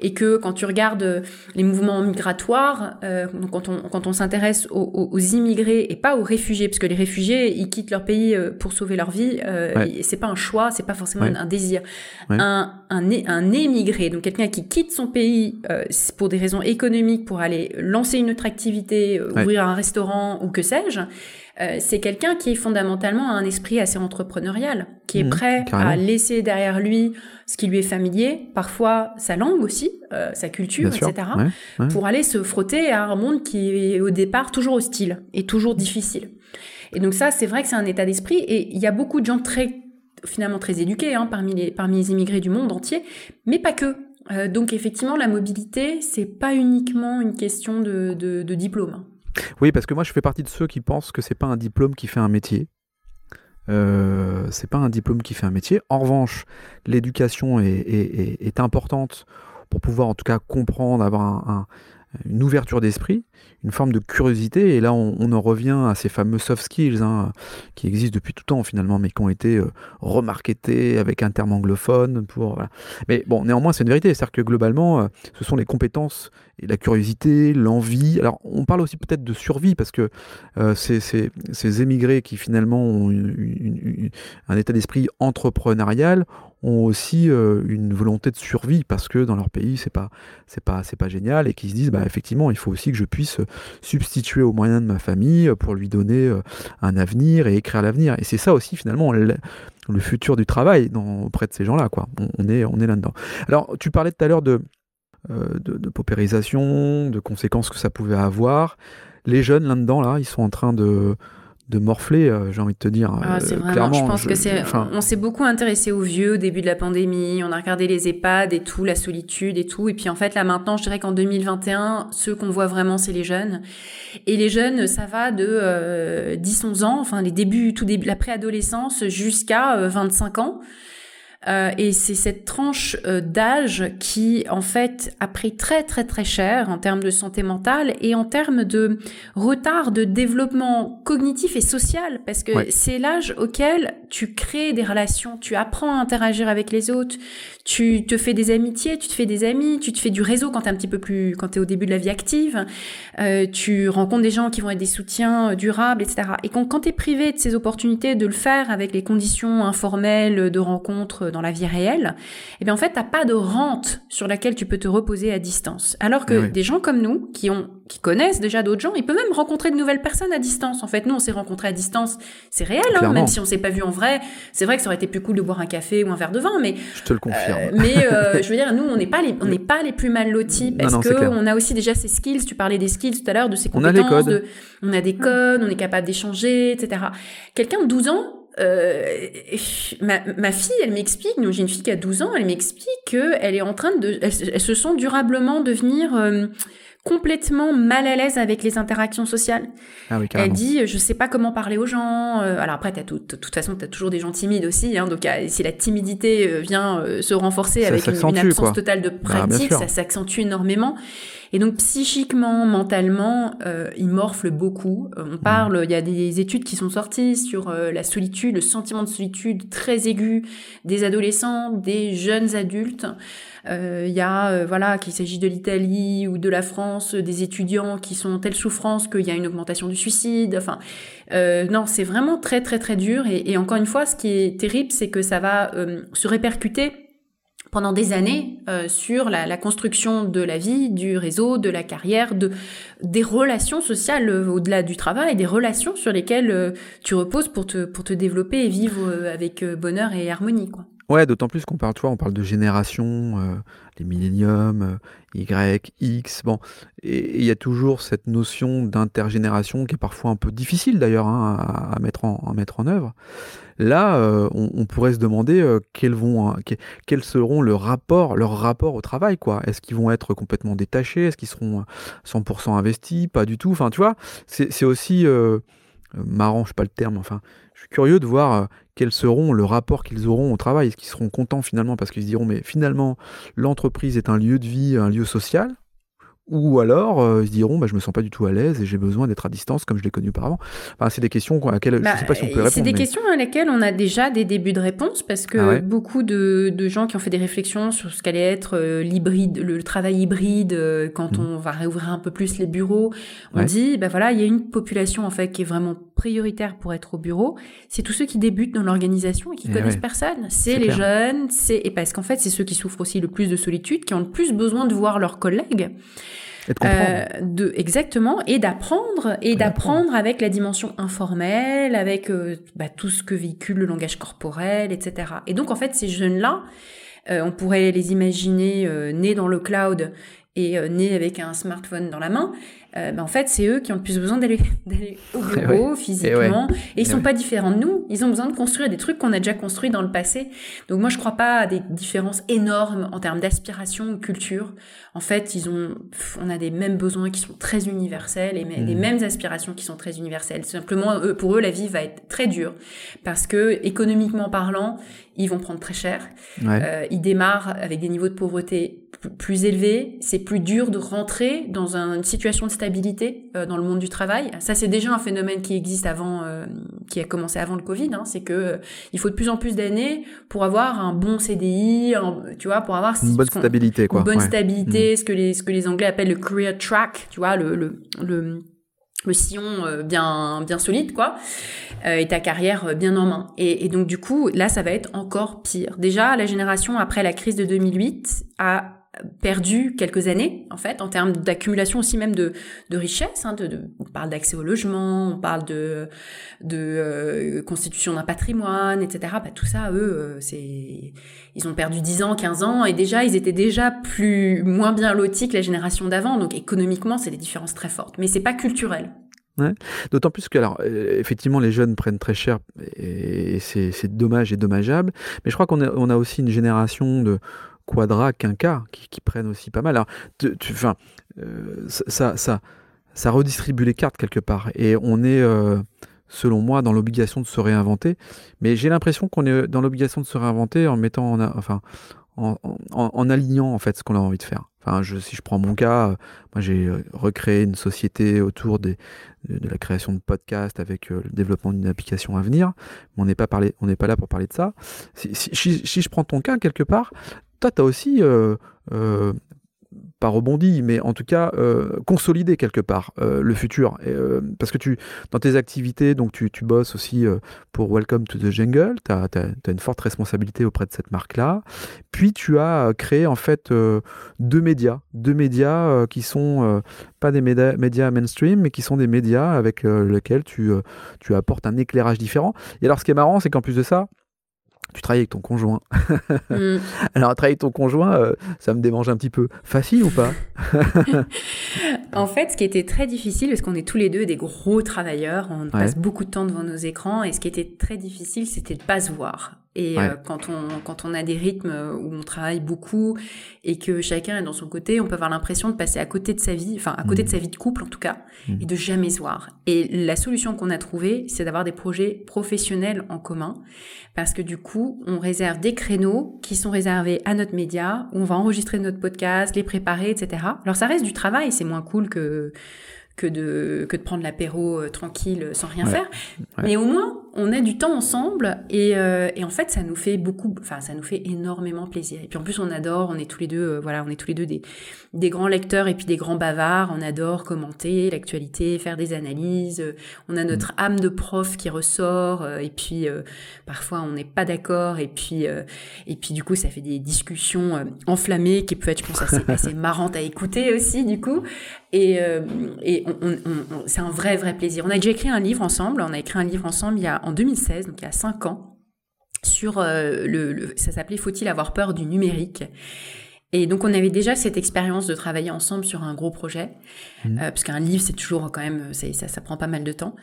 et que quand tu regardes euh, les mouvements migratoires, euh, donc quand on quand on s'intéresse aux, aux- aux immigrés et pas aux réfugiés, parce que les réfugiés, ils quittent leur pays euh, pour sauver leur vie, euh,
Ouais.
c'est pas un choix, c'est pas forcément
Ouais.
un désir.
Ouais.
Un un un émigré, donc quelqu'un qui quitte son pays c'est pour des raisons économiques, pour aller lancer une autre activité, euh,
Ouais.
ouvrir un restaurant ou que sais-je. Euh, c'est quelqu'un qui est fondamentalement un esprit assez entrepreneurial, qui est
Mhm,
prêt
carrément.
à laisser derrière lui ce qui lui est familier, parfois sa langue aussi, euh, sa culture,
Bien sûr.
etc.,
Ouais, ouais.
pour aller se frotter à un monde qui est au départ toujours hostile et toujours difficile. Et donc ça, c'est vrai que c'est un état d'esprit, et il y a beaucoup de gens très finalement très éduqués hein, parmi, les, parmi les immigrés du monde entier, mais pas que. Donc effectivement, la mobilité, c'est pas uniquement une question de, de, diplôme.
Oui, parce que moi, je fais partie de ceux qui pensent que c'est pas un diplôme qui fait un métier. Euh, c'est pas un diplôme qui fait un métier. En revanche, l'éducation est, importante pour pouvoir en tout cas comprendre, avoir un, une ouverture d'esprit, une forme de curiosité. Et là, on, en revient à ces fameux soft skills hein, qui existent depuis tout temps finalement, mais qui ont été euh, remarketés avec un terme anglophone. Pour, Mais bon, néanmoins, c'est une vérité. C'est-à-dire que globalement, euh, ce sont les compétences et la curiosité, l'envie. Alors, on parle aussi peut-être de survie parce que euh, ces, émigrés qui finalement ont un état d'esprit entrepreneurial ont aussi euh, une volonté de survie parce que dans leur pays c'est pas c'est pas c'est pas génial et qui se disent bah effectivement il faut aussi que je puisse substituer aux moyens de ma famille pour lui donner euh, un avenir et écrire l'avenir. Et c'est ça aussi finalement le, futur du travail dans, auprès de ces gens là quoi. On, est on est là dedans alors tu parlais tout à l'heure de, euh, de de paupérisation de conséquences que ça pouvait avoir. Les jeunes là dedans là ils sont en train de de morfler, euh, j'ai envie de te dire.
Ah, c'est euh, vraiment, je pense que c'est. On s'est beaucoup intéressé aux vieux au début de la pandémie. On a regardé les EHPAD et tout, la solitude et tout. Et puis en fait, là maintenant, je dirais qu'en 2021, ceux qu'on voit vraiment, c'est les jeunes. Et les jeunes, ça va de euh, 10-11 ans, enfin les débuts, tout début, la préadolescence jusqu'à 25 euh, ans. Euh, et c'est cette tranche euh, d'âge qui, en fait, a pris très très très cher en termes de santé mentale et en termes de retard de développement cognitif et social, parce que c'est l'âge auquel tu crées des relations, tu apprends à interagir avec les autres, tu te fais des amitiés, tu te fais des amis, tu te fais du réseau quand t'es un petit peu plus, quand t'es au début de la vie active, euh, tu rencontres des gens qui vont être des soutiens durables, etc. Et quand, quand t'es privé de ces opportunités de le faire avec les conditions informelles de rencontres dans la vie réelle, eh bien en fait, t'as pas de rente sur laquelle tu peux te reposer à distance. Alors que des gens comme nous, qui ont, qui connaissent déjà d'autres gens, ils peuvent même rencontrer de nouvelles personnes à distance. En fait, nous, on s'est rencontrés à distance, c'est réel, hein, même si on s'est pas vu en vrai. C'est vrai que ça aurait été plus cool de boire un café ou un verre de vin, mais
je te le confirme. Euh,
mais euh, je veux dire, nous, on n'est pas les, on n'est pas les plus mal lotis parce que on a aussi déjà ces skills. Tu parlais des skills tout à l'heure, de ces compétences. On a des codes. on a des codes, on est capable d'échanger, etc. Quelqu'un de 12 ans, euh, ma, ma, fille, elle m'explique, j'ai une fille qui a 12 ans, elle m'explique qu'elle est en train de, elle, se sent durablement devenir euh, complètement mal à l'aise avec les interactions sociales. Ah oui, elle dit, je sais pas comment parler aux gens. Euh, alors après, de toute façon, t'as toujours des gens timides aussi. Hein, donc si la timidité vient se renforcer avec une, absence totale de bah, pratique, ça s'accentue énormément. Et donc psychiquement, mentalement, euh, il morfle beaucoup. Euh, on parle, il y a des études qui sont sorties sur euh, la solitude, le sentiment de solitude très aigu des adolescents, des jeunes adultes. Il y a, voilà, qu'il s'agit de l'Italie ou de la France, des étudiants qui sont en telle souffrance qu'il y a une augmentation du suicide. Enfin, non, c'est vraiment très très très dur. Et, et, encore une fois, ce qui est terrible, c'est que ça va se répercuter pendant des années euh, sur la, la, construction de la vie, du réseau, de la carrière, de des relations sociales euh, au-delà du travail, des relations sur lesquelles euh, tu reposes pour te pour te développer et vivre avec bonheur et harmonie quoi.
Ouais, d'autant plus qu'on parle, tu on parle de génération, euh, les milléniums, euh, Y, X, bon, et il y a toujours cette notion d'intergénération qui est parfois un peu difficile d'ailleurs hein, à, mettre en, œuvre. Là, euh, on, pourrait se demander quels, vont, quels seront le rapport, leur rapport au travail, quoi. Est-ce qu'ils vont être complètement détachés? Est-ce qu'ils seront 100% investis? Pas du tout. Enfin, tu vois, c'est aussi marrant, je sais pas le terme, enfin, suis curieux de voir quels seront le rapport qu'ils auront au travail Est-ce qu'ils seront contents finalement parce qu'ils se diront mais finalement l'entreprise est un lieu de vie, un lieu social? Ou alors euh, ils se diront bah, je me sens pas du tout à l'aise et j'ai besoin d'être à distance comme je l'ai connu auparavant. Enfin, c'est des questions à laquelle je ne sais pas si on peut bah, répondre.
C'est des questions à lesquelles on a déjà des débuts de réponse parce que ah beaucoup de, de, gens qui ont fait des réflexions sur ce qu'allait être euh, l'hybride, le travail hybride euh, quand mmh. on va réouvrir un peu plus les bureaux, on dit bah voilà il y a une population en fait qui est vraiment prioritaire pour être au bureau, c'est tous ceux qui débutent dans l'organisation et qui eh connaissent personne. C'est les jeunes, c'est et parce qu'en fait c'est ceux qui souffrent aussi le plus de solitude, qui ont le plus besoin de voir leurs collègues.
Et de euh,
de, exactement, et d'apprendre, et d'apprendre avec la dimension informelle, avec euh, bah, tout ce que véhicule le langage corporel, etc. Et donc en fait, ces jeunes-là, euh, on pourrait les imaginer nés dans le cloud et euh, nés avec un smartphone dans la main, euh, ben, en fait, c'est eux qui ont le plus besoin d'aller au bureau physiquement. Et, ils sont pas différents de nous. Ils ont besoin de construire des trucs qu'on a déjà construits dans le passé. Donc moi, je crois pas à des différences énormes en termes d'aspiration ou culture. En fait, ils ont, on a des mêmes besoins qui sont très universels et des mmh. mêmes aspirations qui sont très universelles. Simplement, eux, pour eux, la vie va être très dure parce que économiquement parlant, ils vont prendre très cher. Euh, ils démarrent avec des niveaux de pauvreté plus élevés. C'est plus dur de rentrer dans une situation de stabilité euh, dans le monde du travail. Ça, c'est déjà un phénomène qui existe avant, euh, qui a commencé avant le Covid. Hein. c'est que euh, il faut de plus en plus d'années pour avoir un bon CDI, tu vois, pour avoir
une bonne stabilité, quoi.
Une bonne stabilité, mmh. ce que les ce que les Anglais appellent le career track, tu vois, le le, le le sillon euh, bien bien solide quoi euh, et ta carrière euh, bien en main et, et, donc du coup là ça va être encore pire déjà la génération après la crise de 2008 a perdu quelques années en fait en termes d'accumulation aussi même de, de richesse hein, on parle d'accès au logement on parle de de constitution d'un patrimoine etc bah, tout ça eux c'est ils ont perdu 10 ans 15 ans et déjà ils étaient déjà plus moins bien lotis que la génération d'avant donc économiquement c'est des différences très fortes mais c'est pas culturel.
D'autant plus que, alors, effectivement, les jeunes prennent très cher et c'est dommage et dommageable. Mais je crois qu'on a, on a aussi une génération de, Quadra, Quinca, qui, qui, prennent aussi pas mal. Alors, tu, euh, ça, ça, ça redistribue les cartes quelque part. Et on est, euh, selon moi, dans l'obligation de se réinventer. Mais j'ai l'impression qu'on est dans l'obligation de se réinventer en mettant, en, en, alignant en fait ce qu'on a envie de faire. Enfin, si je prends mon cas, euh, moi j'ai recréé une société autour de, la création de podcasts avec le développement d'une application à venir. Mais on n'est pas, pas là pour parler de ça. Si, je prends ton cas quelque part, toi, tu as aussi, euh, euh, pas rebondi, mais en tout cas euh, consolidé quelque part le futur. parce que tu, dans tes activités, donc tu, tu bosses aussi pour Welcome to the Jungle, tu as, une forte responsabilité auprès de cette marque-là. Puis tu as créé en fait deux médias, deux médias qui sont pas des médias, médias, mainstream, mais qui sont des médias avec lesquels tu, tu apportes un éclairage différent. Et alors ce qui est marrant, c'est qu'en plus de ça, tu travailles avec ton conjoint. Mm. Alors, travailler avec ton conjoint, euh, ça me démange un petit peu. Facile ou pas?
En fait, ce qui était très difficile, parce qu'on est tous les deux des gros travailleurs, on passe beaucoup de temps devant nos écrans, et ce qui était très difficile, c'était de pas se voir. Et euh, quand on quand on a des rythmes où on travaille beaucoup et que chacun est dans son côté, on peut avoir l'impression de passer à côté de sa vie, enfin à côté de sa mmh. vie de couple en tout cas, mmh. et de jamais se voir. Et la solution qu'on a trouvée, c'est d'avoir des projets professionnels en commun, parce que du coup, on réserve des créneaux qui sont réservés à notre média, où on va enregistrer notre podcast, les préparer, etc. Alors ça reste du travail, c'est moins cool que que de, que de prendre l'apéro euh, tranquille sans rien faire. Mais au moins, on a du temps ensemble et, euh, et, en fait, ça nous fait beaucoup, enfin, ça nous fait énormément plaisir. Et puis en plus, on adore, on est tous les deux, euh, voilà, on est tous les deux des, des grands lecteurs et puis des grands bavards. On adore commenter l'actualité, faire des analyses. On a notre mm. âme de prof qui ressort et puis parfois on n'est pas d'accord et puis et puis du coup, ça fait des discussions enflammées qui peuvent être, je pense, assez, assez marrantes à écouter aussi du coup. Et, et c'est un vrai, vrai plaisir. On a déjà écrit un livre ensemble. On a écrit un livre ensemble il y a, en 2016, donc il y a cinq ans, sur euh, le, ça s'appelait Faut-il avoir peur du numérique? Et donc on avait déjà cette expérience de travailler ensemble sur un gros projet, mmh. euh, parce qu'un livre c'est toujours quand même, ça, ça, prend pas mal de temps.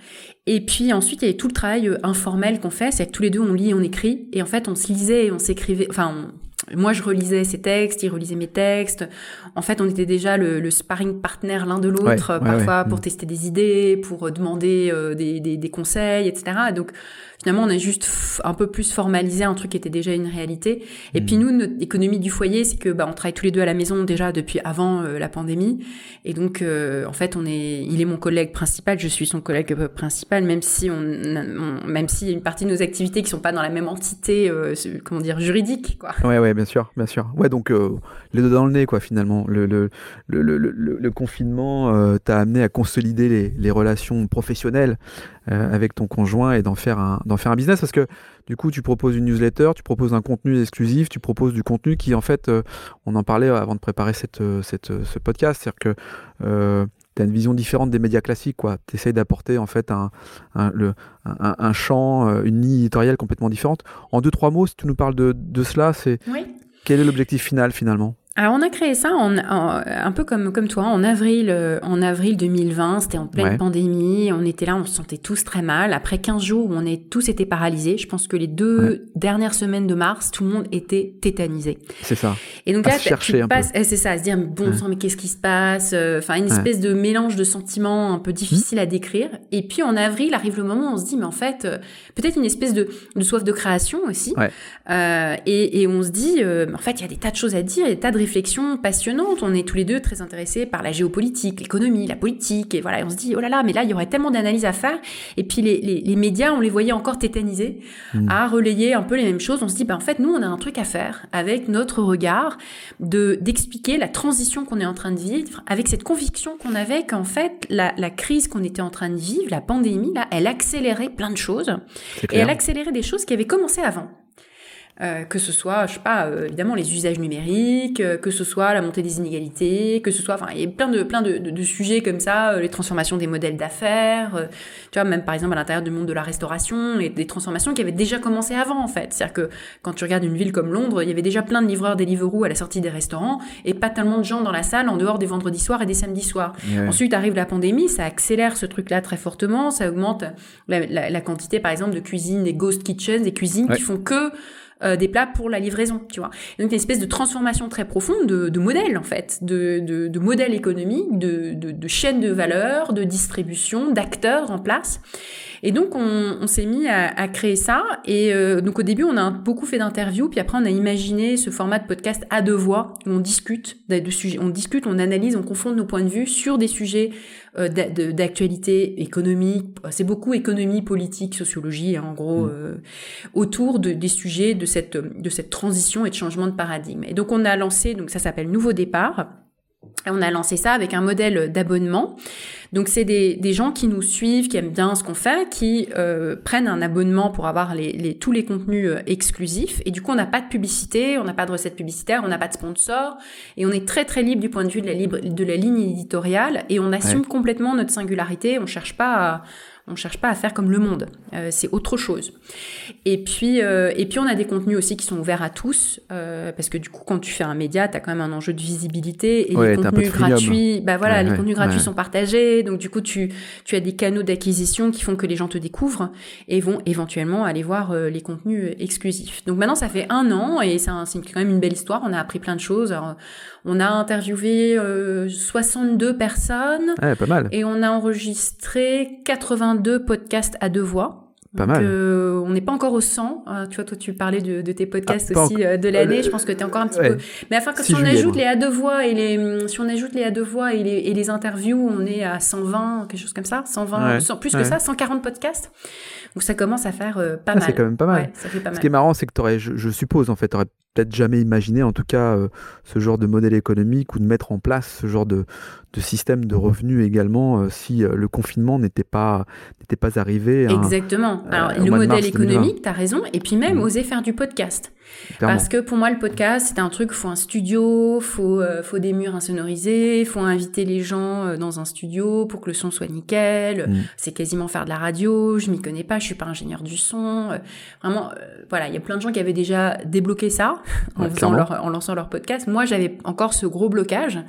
Et puis ensuite il y avait tout le travail euh, informel qu'on fait, c'est que tous les deux on lit, on écrit, et en fait on se lisait et on s'écrivait, enfin moi, je relisais ses textes, il relisait mes textes. En fait, on était déjà le, le sparring partner l'un de l'autre, parfois pour mm. tester des idées, pour demander euh, des, des, des, conseils, etc. Donc, finalement, on a juste un peu plus formalisé un truc qui était déjà une réalité. Et puis mm. nous, notre économie du foyer, c'est que bah, on travaille tous les deux à la maison déjà depuis avant euh, la pandémie. Et donc, en fait, on est, il est mon collègue principal, je suis son collègue principal, même si on, même s'il y a une partie de nos activités qui sont pas dans la même entité, comment dire, juridique, quoi.
Ouais, ouais bien sûr, bien sûr. Ouais, donc euh, les deux dans le nez, quoi, finalement. Le, le, le, le confinement euh, t'a amené à consolider les, les relations professionnelles euh, avec ton conjoint et d'en faire, un, d'en faire un business parce que du coup, tu proposes une newsletter, tu proposes un contenu exclusif, tu proposes du contenu qui, en fait, on en parlait avant de préparer cette, cette, ce podcast, c'est-à-dire que tu as une vision différente des médias classiques. Tu essayes d'apporter en fait un, un, le, un, un, champ, une ligne éditoriale complètement différente. En deux, trois mots, si tu nous parles de, de cela, c'est quel est l'objectif final finalement?
Alors on a créé ça en, un peu comme comme toi en avril en avril 2020, c'était en pleine pandémie, on était là, on se sentait tous très mal. Après 15 jours où on est tous été paralysés, je pense que les deux dernières semaines de mars, tout le monde était tétanisé.
C'est ça.
Et donc là, tu passes, eh, c'est ça, à se dire bon sang mais qu'est-ce qui se passe Enfin une espèce de mélange de sentiments un peu difficile à décrire. Et puis en avril arrive le moment où on se dit mais en fait peut-être une espèce de, de soif de création aussi. Euh, et, et, on se dit euh, en fait il y a des tas de choses à dire, il y a des tas de réflexions passionnantes. On est tous les deux très intéressés par la géopolitique, l'économie, la politique. Et voilà, on se dit, oh là là, mais là, il y aurait tellement d'analyses à faire. Et puis les, les, les, médias, on les voyait encore tétanisés mmh. à relayer un peu les mêmes choses. On se dit, bah, en fait, nous, on a un truc à faire avec notre regard de d'expliquer la transition qu'on est en train de vivre, avec cette conviction qu'on avait qu'en fait, la, la crise qu'on était en train de vivre, la pandémie, là, elle accélérait plein de choses. Et elle accélérait des choses qui avaient commencé avant. Euh, que ce soit, je sais pas, euh, évidemment les usages numériques, euh, que ce soit la montée des inégalités, que ce soit, enfin, il y a plein de plein de, de, sujets comme ça, les transformations des modèles d'affaires, tu vois, même par exemple à l'intérieur du monde de la restauration, et des transformations qui avaient déjà commencé avant en fait. C'est-à-dire que quand tu regardes une ville comme Londres, il y avait déjà plein de livreurs Deliveroo à la sortie des restaurants et pas tellement de gens dans la salle en dehors des vendredis soirs et des samedis soirs. Ensuite arrive la pandémie, ça accélère ce truc-là très fortement, ça augmente la, la, la, quantité par exemple de cuisine, des ghost kitchens, des cuisines qui font que euh, des plats pour la livraison, tu vois. donc une espèce de transformation très profonde de, de modèle en fait, de, de, de économique, de, de, de chaîne de valeur, de distribution, d'acteurs en place. Et donc on, on s'est mis à, à, créer ça. Et euh, donc au début on a beaucoup fait d'interviews, puis après on a imaginé ce format de podcast à deux voix où on discute de, sujets, on discute, on analyse, on confronte nos points de vue sur des sujets euh, d'actualité économique. C'est beaucoup économie, politique, sociologie, hein, en gros, mmh. euh, autour de, des sujets de cette, de cette transition et de changement de paradigme. Et donc on a lancé, donc ça s'appelle Nouveau Départ. On a lancé ça avec un modèle d'abonnement. Donc c'est des, des, gens qui nous suivent, qui aiment bien ce qu'on fait, qui euh, prennent un abonnement pour avoir les, les, tous les contenus euh, exclusifs. Et du coup, on n'a pas de publicité, on n'a pas de recette publicitaire, on n'a pas de sponsor. Et on est très très libre du point de vue de la, libre, de la ligne éditoriale. Et on assume complètement notre singularité. On cherche pas à on cherche pas à faire comme le monde. Euh, c'est autre chose. Et puis, euh, et puis on a des contenus aussi qui sont ouverts à tous, euh, parce que du coup, quand tu fais un média, tu as quand même un enjeu de visibilité et les contenus gratuits, bah voilà, les contenus gratuits sont partagés, donc du coup, tu, tu as des canaux d'acquisition qui font que les gens te découvrent et vont éventuellement aller voir les contenus exclusifs. Donc maintenant, ça fait un an et c'est quand même une belle histoire. On a appris plein de choses. On a interviewé 62 personnes.
pas mal.
Et on a enregistré 80 deux podcasts à deux voix.
Pas mal.
Euh, on n'est pas encore au 100. Euh, tu vois, toi, tu parlais de, de tes podcasts ah, aussi euh, de l'année. je pense que tu es encore un petit peu. Mais enfin, si, on ajoute les à deux voix et les, si on ajoute les à deux voix et les, et les interviews, on est à 120, quelque chose comme ça. 120, plus que ça, 140 podcasts. Donc ça commence à faire pas ah, mal.
C'est quand même pas mal.
ça fait pas mal.
Ce qui est marrant, c'est que tu aurais, je, suppose, en fait, tu peut-être jamais imaginé, en tout cas, ce genre de modèle économique ou de mettre en place ce genre de, de système de revenus également si le confinement n'était pas, n'était pas arrivé.
Exactement. Euh, Alors, le modèle économique, tu as raison. Et puis même, mm. oser faire du podcast. Parce que pour moi, le podcast, c'est un truc, faut un studio, faut, euh, faut des murs insonorisés, faut inviter les gens euh, dans un studio pour que le son soit nickel. Mm. C'est quasiment faire de la radio, je m'y connais pas, je suis pas ingénieur du son. vraiment, voilà, il y a plein de gens qui avaient déjà débloqué ça en, faisant leur, en lançant leur podcast. Moi, j'avais encore ce gros blocage.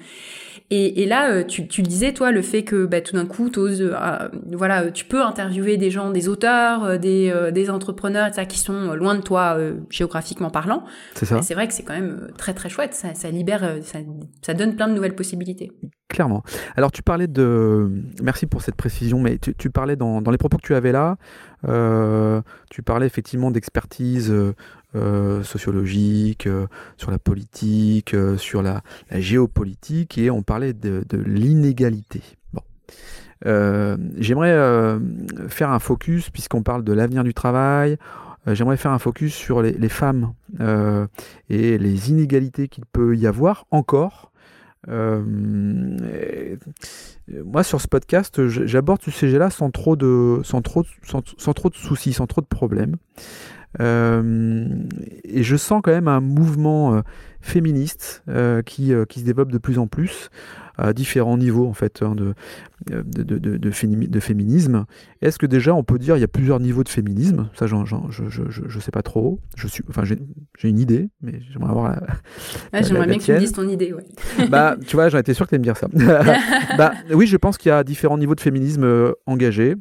Et, et là, euh, tu, tu, le disais, toi, le fait que bah, tout d'un coup, euh, voilà, tu peux interviewer des gens, des auteurs, euh, des, des entrepreneurs, etc., qui sont loin de toi géographiquement parlant.
C'est ça.
C'est vrai que c'est quand même très très chouette. Ça, ça libère, ça, ça, donne plein de nouvelles possibilités.
Clairement. Alors tu parlais de, merci pour cette précision, mais tu, tu parlais dans, dans, les propos que tu avais là, tu parlais effectivement d'expertise euh, sociologique, euh, sur la politique, euh, sur la, géopolitique, et on parlait de, l'inégalité. Bon. J'aimerais faire un focus, puisqu'on parle de l'avenir du travail, j'aimerais faire un focus sur les, femmes et les inégalités qu'il peut y avoir encore. moi, sur ce podcast, j'aborde ce sujet-là sans trop de, sans trop, sans trop de soucis, sans trop de problèmes. Et je sens quand même un mouvement féministe qui, qui se développe de plus en plus à différents niveaux en fait hein, de, de, de, de, féminisme. Est-ce que déjà on peut dire il y a plusieurs niveaux de féminisme? Ça, je, je, sais pas trop. Je suis, enfin, j'ai une idée, mais j'aimerais avoir
la. j'aimerais bien que tu me dises ton idée. Ouais.
bah, tu vois, j'en étais sûr que tu allais me dire ça. bah, oui, je pense qu'il y a différents niveaux de féminisme euh, engagés.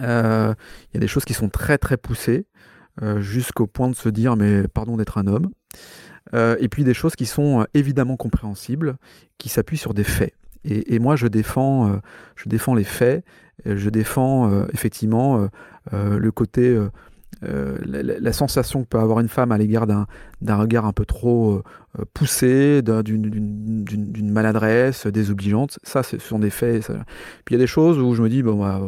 Euh, il y a des choses qui sont très très poussées, euh, jusqu'au point de se dire mais pardon d'être un homme. Euh, et puis des choses qui sont euh, évidemment compréhensibles, qui s'appuient sur des faits. Et, moi, je défends, euh, je défends les faits, je défends effectivement le côté, la, sensation que peut avoir une femme à l'égard d'un regard un peu trop poussé, d'une maladresse désobligeante. Ça, ce sont des faits. Puis il y a des choses où je me dis, bon, bah,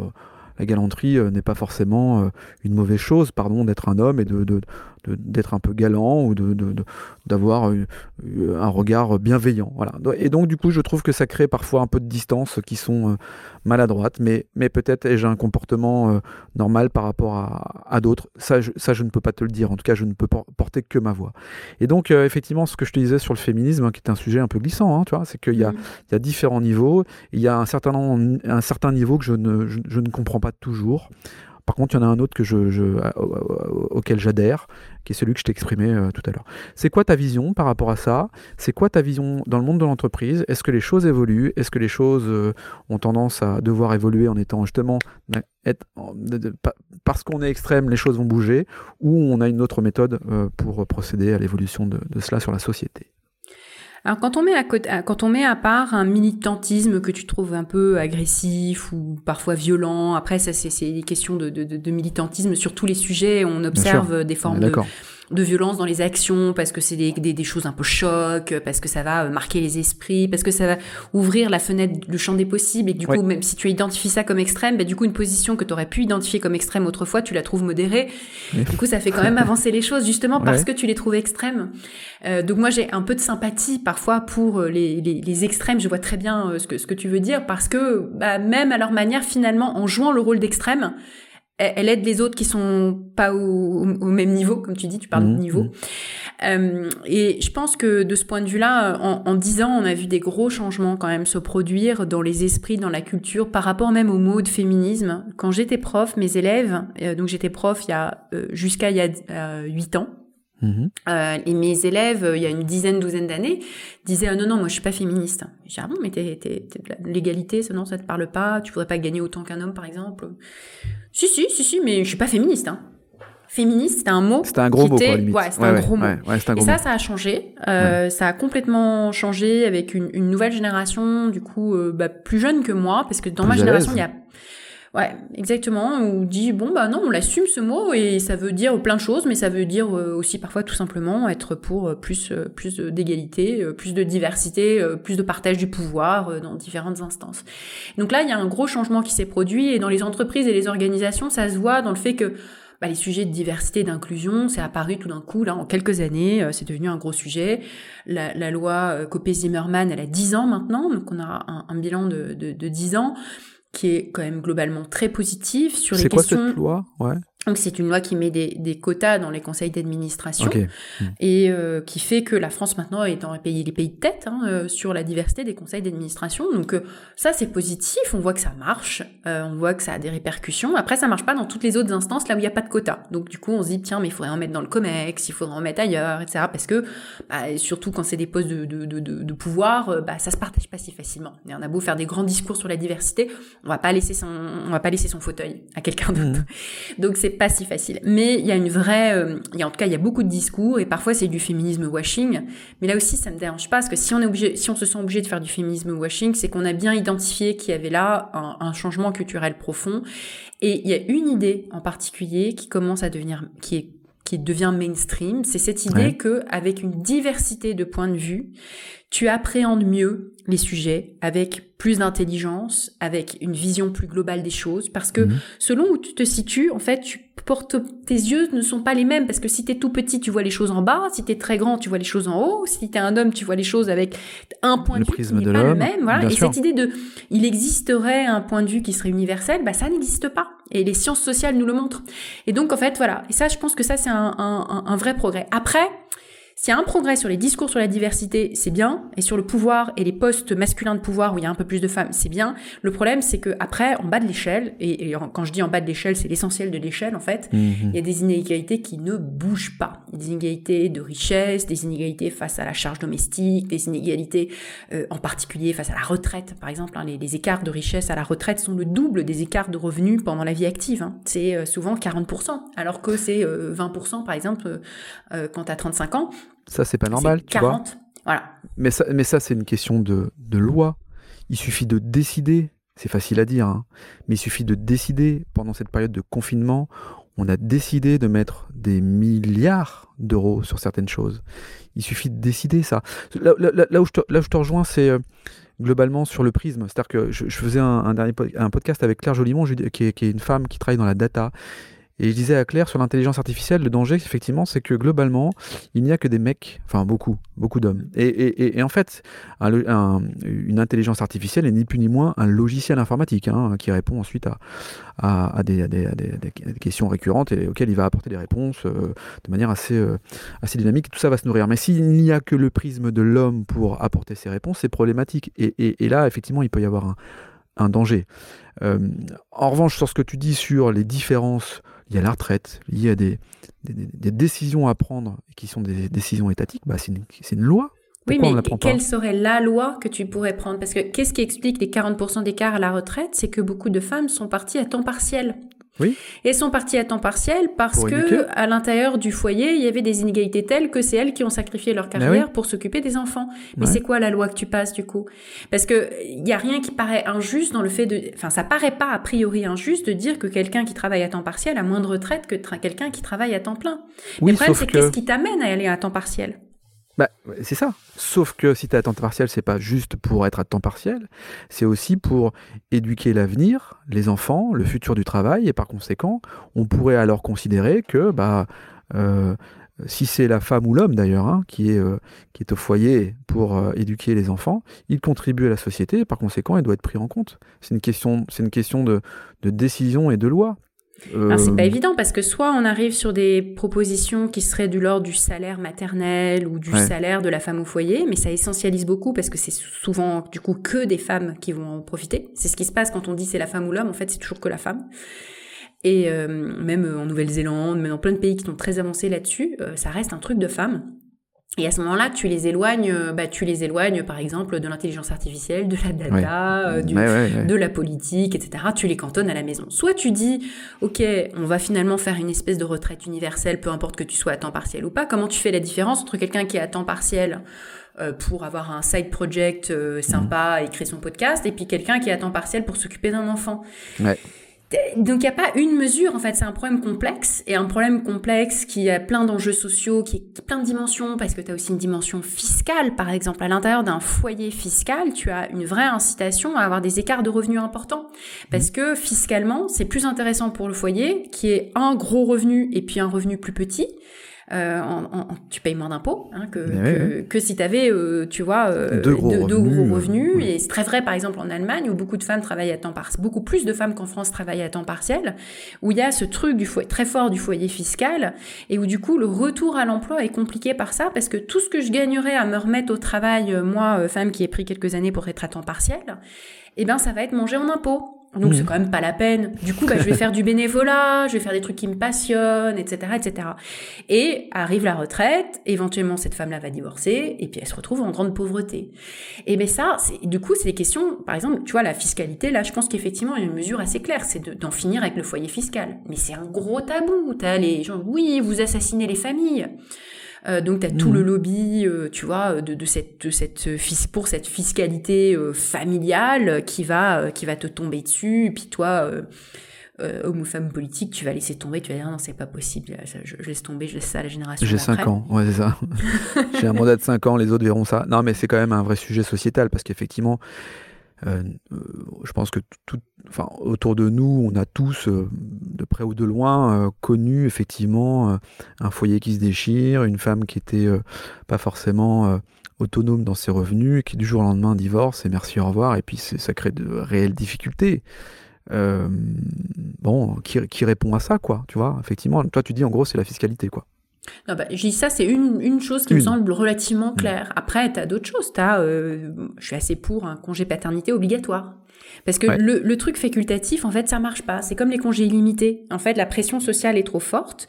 la galanterie n'est pas forcément une mauvaise chose, pardon, d'être un homme et de, d'être un peu galant ou d'avoir de, un regard bienveillant. Voilà. Et donc du coup, je trouve que ça crée parfois un peu de distance qui sont euh, maladroites, mais, mais peut-être ai-je un comportement euh, normal par rapport à, à d'autres. Ça je, ça, je ne peux pas te le dire. En tout cas, je ne peux porter que ma voix. Et donc, euh, effectivement, ce que je te disais sur le féminisme, hein, qui est un sujet un peu glissant, hein, tu vois, c'est qu'il y, a, mmh. il y a différents niveaux. il y a un certain, un certain niveau que je ne, je ne comprends pas toujours. Par contre, il y en a un autre auquel j'adhère, qui est celui que je t'ai exprimé euh, tout à l'heure. C'est quoi ta vision par rapport à ça? C'est quoi ta vision dans le monde de l'entreprise? Est-ce que les choses évoluent? Est-ce que les choses euh, ont tendance à devoir évoluer en étant justement parce qu'on est extrême, les choses vont bouger, ou on a une autre méthode euh, pour procéder à l'évolution de cela sur la société?
Alors quand on met à côté, quand on met à part un militantisme que tu trouves un peu agressif ou parfois violent, après ça c'est des questions de, de, de, militantisme sur tous les sujets, on observe des formes de de violence dans les actions, parce que c'est des, des, des, choses un peu choc, parce que ça va euh, marquer les esprits, parce que ça va ouvrir la fenêtre, le champ des possibles, et du coup, même si tu identifies ça comme extrême, bah, du coup, une position que tu aurais pu identifier comme extrême autrefois, tu la trouves modérée. Du coup, ça fait quand même avancer les choses, justement parce que tu les trouves extrêmes. Euh, donc moi, j'ai un peu de sympathie parfois pour euh, les, les, les extrêmes. Je vois très bien euh, ce que, ce que tu veux dire, parce que bah, même à leur manière, finalement, en jouant le rôle d'extrême, elle aide les autres qui sont pas au, même niveau, comme tu dis, tu parles de mmh, niveau. Mmh. Euh, et je pense que de ce point de vue-là, en dix ans, on a vu des gros changements quand même se produire dans les esprits, dans la culture, par rapport même au mot de féminisme. Quand j'étais prof, mes élèves, euh, donc j'étais prof il y a euh, jusqu'à il y a huit ans, Euh, et mes élèves, euh, il y a une dizaine, douzaine d'années, disaient ah non non moi je suis pas féministe. J'ai dit ah bon mais t'es, t'es, l'égalité, ça non ça te parle pas, tu voudrais pas gagner autant qu'un homme par exemple. Si si si si mais je suis pas féministe. Hein. Féministe c'était un mot.
C'était un gros mot
quoi,
limite.
Ouais c'était un gros mot. et ça ça a changé. Euh, ça a complètement changé avec une, une nouvelle génération du coup bah, plus jeune que moi parce que dans ma génération il y a Ouais, exactement. Ou dit bon bah non, on l'assume ce mot et ça veut dire plein de choses, mais ça veut dire euh, aussi parfois tout simplement être pour euh, plus euh, plus d'égalité, plus de diversité, plus de partage du pouvoir dans différentes instances. Donc là, il y a un gros changement qui s'est produit et dans les entreprises et les organisations, ça se voit dans le fait que bah, les sujets de diversité d'inclusion, c'est apparu tout d'un coup, là, en quelques années, c'est devenu un gros sujet. La, loi Copé-Zimmermann, elle a 10 ans maintenant, donc on a un, un bilan de, de, de 10 ans qui est quand même globalement très positif sur les questions.
C'est quoi cette loi? Ouais.
Donc c'est une loi qui met des, des quotas dans les conseils d'administration hmm. et euh, qui fait que la France maintenant est dans les pays, les pays de tête hein, euh, sur la diversité des conseils d'administration. Donc euh, ça c'est positif, on voit que ça marche, on voit que ça a des répercussions. Après ça marche pas dans toutes les autres instances là où il n'y a pas de quotas. Donc du coup on se dit tiens mais il faudrait en mettre dans le Comex, il faudrait en mettre ailleurs, etc. Parce que bah, surtout quand c'est des postes de, de, de, de pouvoir, bah, ça se partage pas si facilement. Et on a beau faire des grands discours sur la diversité, on va pas laisser son, on va pas laisser son fauteuil à quelqu'un d'autre. Hmm. Donc c'est pas si facile. Mais il y a une vraie, euh, il y a, en tout cas, il y a beaucoup de discours et parfois c'est du féminisme washing. Mais là aussi, ça me dérange pas parce que si on est obligé, si on se sent obligé de faire du féminisme washing, c'est qu'on a bien identifié qu'il y avait là un, un, changement culturel profond. Et il y a une idée en particulier qui commence à devenir, qui est qui devient mainstream, c'est cette idée que avec une diversité de points de vue, tu appréhendes mieux les sujets avec plus d'intelligence, avec une vision plus globale des choses, parce que
Mhm.
selon où tu te situes, en fait, tu portes, tes yeux ne sont pas les mêmes, parce que si t'es tout petit, tu vois les choses en bas, si t'es très grand, tu vois les choses en haut, si t'es un homme, tu vois les choses avec un point
Le
de vue qui n'est
de
pas le
l'homme,
même, voilà. Et
sûr.
cette idée de, il existerait un point de vue qui serait universel, bah ça n'existe pas. Et les sciences sociales nous le montrent. Et donc, en fait, voilà. Et ça, je pense que ça, c'est un, un- un vrai progrès. Après, s'il y a un progrès sur les discours sur la diversité, c'est bien, et sur le pouvoir et les postes masculins de pouvoir où il y a un peu plus de femmes, c'est bien. Le problème, c'est que après, en bas de l'échelle, et, et en- quand je dis en bas de l'échelle, c'est l'essentiel de l'échelle en fait,
Mhm.
il y a des inégalités qui ne bougent pas. Des inégalités de richesse, des inégalités face à la charge domestique, des inégalités euh, en particulier face à la retraite. Par exemple, hein, les, les écarts de richesse à la retraite sont le double des écarts de revenus pendant la vie active. hein. C'est euh, souvent 40%, alors que c'est euh, 20% par exemple euh, euh, quand tu as 35 ans.
Ça, c'est pas normal, tu vois.
40. Voilà.
Mais ça, mais ça c'est une question de, de loi. Il suffit de décider, c'est facile à dire, hein, mais il suffit de décider, pendant cette période de confinement, on a décidé de mettre des milliards d'euros sur certaines choses. Il suffit de décider ça. Là, là- là- là où, je te, là où je te rejoins, c'est euh, globalement sur le prisme. C'est-à-dire que je, je faisais un, un dernier un podcast avec Claire dis- qui est, qui est une femme qui travaille dans la data. Et je disais à Claire sur l'intelligence artificielle, le danger, effectivement, c'est que globalement, il n'y a que des mecs, enfin beaucoup, beaucoup d'hommes. Et, en fait, une intelligence artificielle est ni plus ni moins un logiciel informatique hein, qui répond ensuite à, des, questions récurrentes et auxquelles il va apporter des réponses euh, de manière assez, euh, assez dynamique. Tout ça va se nourrir. Mais s'il n'y a que le prisme de l'homme pour apporter ces réponses, c'est problématique. Et là, effectivement, il peut y avoir un, un danger. Euh, en revanche, sur ce que tu dis sur les différences liées à la retraite, liées à des, des- décisions à prendre qui sont des décisions étatiques, bah, c'est une, loi.
Oui,
Pourquoi
mais quelle serait la loi que tu pourrais prendre? Parce que qu'est-ce qui explique les 40% d'écart à la retraite? C'est que beaucoup de femmes sont parties à temps partiel.
Oui.
Et sont parties à temps partiel parce
Pour
que
éduquer.
à l'intérieur du foyer, il y avait des inégalités telles que c'est elles qui ont sacrifié leur
Mais
carrière pour s'occuper des enfants. Mais
Ouais.
c'est quoi la loi que tu passes du coup? Parce que il y a rien qui paraît injuste dans le fait de, enfin, ça paraît pas a priori injuste de dire que quelqu'un qui travaille à temps partiel a moins de retraite que quelqu'un qui travaille à temps plein.
Oui,
le problème, c'est
que...
qu'est-ce qui t'amène à aller à temps partiel?
Bah, c'est ça. Sauf que si tu es à temps partiel, c'est pas juste pour être à temps partiel, c'est aussi pour éduquer l'avenir, les enfants, le futur du travail, et par conséquent, on pourrait alors considérer que bah, euh, si c'est la femme ou l'homme d'ailleurs hein, qui, est, euh, qui est au foyer pour euh, éduquer les enfants, il contribue à la société, et par conséquent, il doit être pris en compte. C'est une question, de décision et de loi.
Alors, c'est
Euh,
pas évident parce que soit on arrive sur des propositions qui seraient du l'ordre du salaire maternel ou du
Ouais.
salaire de la femme au foyer, mais ça essentialise beaucoup parce que c'est souvent du coup que des femmes qui vont en profiter. C'est ce qui se passe quand on dit c'est la femme ou l'homme, en fait c'est toujours que la femme. Et euh, même en Nouvelle-Zélande, même dans plein de pays qui sont très avancés là-dessus, euh, ça reste un truc de femme. Et à ce moment-là, tu les éloignes, euh, bah, tu les éloignes par exemple de l'intelligence artificielle, de la data,
Ouais.
euh, du,
ouais, ouais, ouais.
de la politique, etc. Tu les cantonnes à la maison. Soit tu dis, ok, on va finalement faire une espèce de retraite universelle, peu importe que tu sois à temps partiel ou pas. Comment tu fais la différence entre quelqu'un qui est à temps partiel euh, pour avoir un side project euh, sympa et créer son podcast, et puis quelqu'un qui est à temps partiel pour s'occuper d'un enfant? Donc il n'y a pas une mesure, en fait, c'est un problème complexe, et un problème complexe qui a plein d'enjeux sociaux, qui a plein de dimensions, parce que tu as aussi une dimension fiscale, par exemple. À l'intérieur d'un foyer fiscal, tu as une vraie incitation à avoir des écarts de revenus importants. Parce que fiscalement, c'est plus intéressant pour le foyer, qui est un gros revenu et puis un revenu plus petit. Euh, en, en- tu payes moins d'impôts hein, que,
Mais
que, que si tu avais, tu vois, euh,
Deux gros
deux
revenus,
gros revenus.
ouais.
Et c'est très vrai, par exemple, en Allemagne, où beaucoup de femmes travaillent à temps partiel, beaucoup plus de femmes qu'en France travaillent à temps partiel, où il y a ce truc du foyer, très fort du foyer fiscal, et où du coup, le retour à l'emploi est compliqué par ça, parce que tout ce que je gagnerais à me remettre au travail, euh, moi, euh, femme qui ai pris quelques années pour être à temps partiel, eh ben, ça va être mangé en impôts. Donc c'est quand même pas la peine. Du coup, bah, je vais faire du bénévolat, je vais faire des trucs qui me passionnent, etc., etc. Et arrive la retraite, éventuellement cette femme-là va divorcer, et puis elle se retrouve en grande pauvreté. Et ben ça, c'est, du coup, c'est des questions, par exemple, tu vois, la fiscalité, là, je pense qu'effectivement, il y a une mesure assez claire, c'est de- d'en finir avec le foyer fiscal. Mais c'est un gros tabou. T'as les gens, oui, vous assassinez les familles. Euh, donc, tu as tout
Mhm.
le lobby, euh, tu vois, de, de cette, de cette euh, fis- pour cette fiscalité euh, familiale qui va, euh, qui va te tomber dessus. Et puis toi, euh, euh, homme ou femme politique, tu vas laisser tomber, tu vas dire non, c'est pas possible, je, laisse tomber, je laisse ça à la génération.
J'ai 5 ans, ouais, c'est ça. J'ai un mandat de 5 ans, les autres verront ça. Non, mais c'est quand même un vrai sujet sociétal parce qu'effectivement, euh, euh, je pense que tout, autour de nous, on a tous, de près ou de loin, connu effectivement un foyer qui se déchire, une femme qui était pas forcément autonome dans ses revenus, qui du jour au lendemain divorce et merci au revoir, et puis ça crée de réelles difficultés. Euh, bon, qui, répond à ça, quoi, tu vois, effectivement. Toi, tu dis, en gros, c'est la fiscalité, quoi.
Non, bah, je dis ça, c'est une, une chose qui me semble relativement claire. Après, tu as d'autres choses. As, euh, je suis assez pour un congé paternité obligatoire. Parce que le, le, truc facultatif, en fait, ça marche pas. C'est comme les congés illimités. En fait, la pression sociale est trop forte.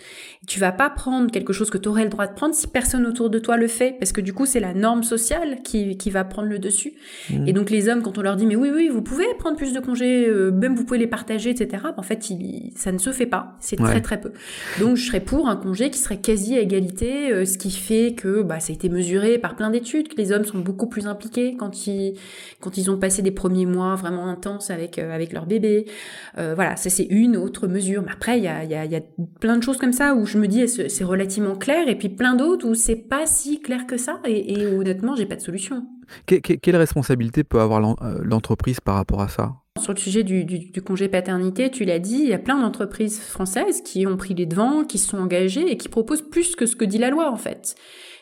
Tu vas pas prendre quelque chose que tu aurais le droit de prendre si personne autour de toi le fait. Parce que du coup, c'est la norme sociale qui, qui va prendre le dessus. Mmh. Et donc, les hommes, quand on leur dit, mais oui, oui, vous pouvez prendre plus de congés, euh, même vous pouvez les partager, etc. En fait, il, ça ne se fait pas. C'est très, très peu. Donc, je serais pour un congé qui serait quasi à égalité, euh, ce qui fait que bah, ça a été mesuré par plein d'études, que les hommes sont beaucoup plus impliqués quand ils, quand ils ont passé des premiers mois vraiment avec, euh, avec leur bébé. voilà, ça c'est une autre mesure. Mais après, il y a, y, a, y a plein de choses comme ça où je me dis c'est relativement clair, et puis plein d'autres où c'est pas si clair que ça, et, et honnêtement, j'ai pas de solution.
quelle responsabilité peut avoir euh, l'entreprise par rapport à ça?
Sur le sujet du, du, congé paternité, tu l'as dit, il y a plein d'entreprises françaises qui ont pris les devants, qui se sont engagées et qui proposent plus que ce que dit la loi en fait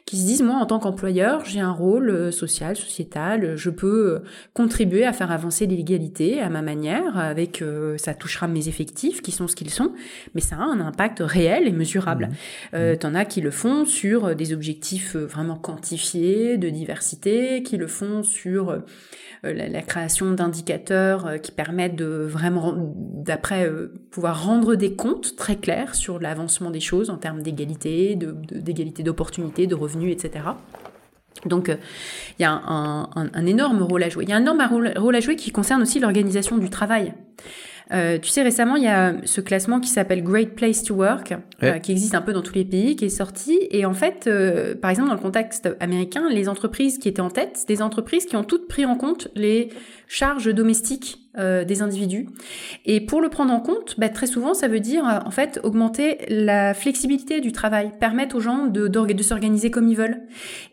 qui se disent, moi, en tant qu'employeur, j'ai un rôle euh, social, sociétal, je peux euh, contribuer à faire avancer l'égalité à ma manière, avec, euh, ça touchera mes effectifs, qui sont ce qu'ils sont, mais ça a un impact réel et mesurable. Mmh. Euh, mmh. T'en as qui le font sur des objectifs vraiment quantifiés de diversité, qui le font sur la, création d'indicateurs qui permettent de vraiment, d'après, pouvoir rendre des comptes très clairs sur l'avancement des choses en termes d'égalité, d'égalité d'opportunités, de revenus etc. Donc, euh, il y a un, énorme rôle à jouer. Il y a un énorme rôle à jouer qui concerne aussi l'organisation du travail. Euh, tu sais, récemment, il y a ce classement qui s'appelle Great Place to Work, euh, qui existe un peu dans tous les pays, qui est sorti. Et en fait, par exemple, dans le contexte américain, les entreprises qui étaient en tête, c'est des entreprises qui ont toutes pris en compte les charges domestiques euh, des individus. Et pour le prendre en compte, bah, très souvent, ça veut dire euh, en fait augmenter la flexibilité du travail, permettre aux gens de, de, s'organiser comme ils veulent.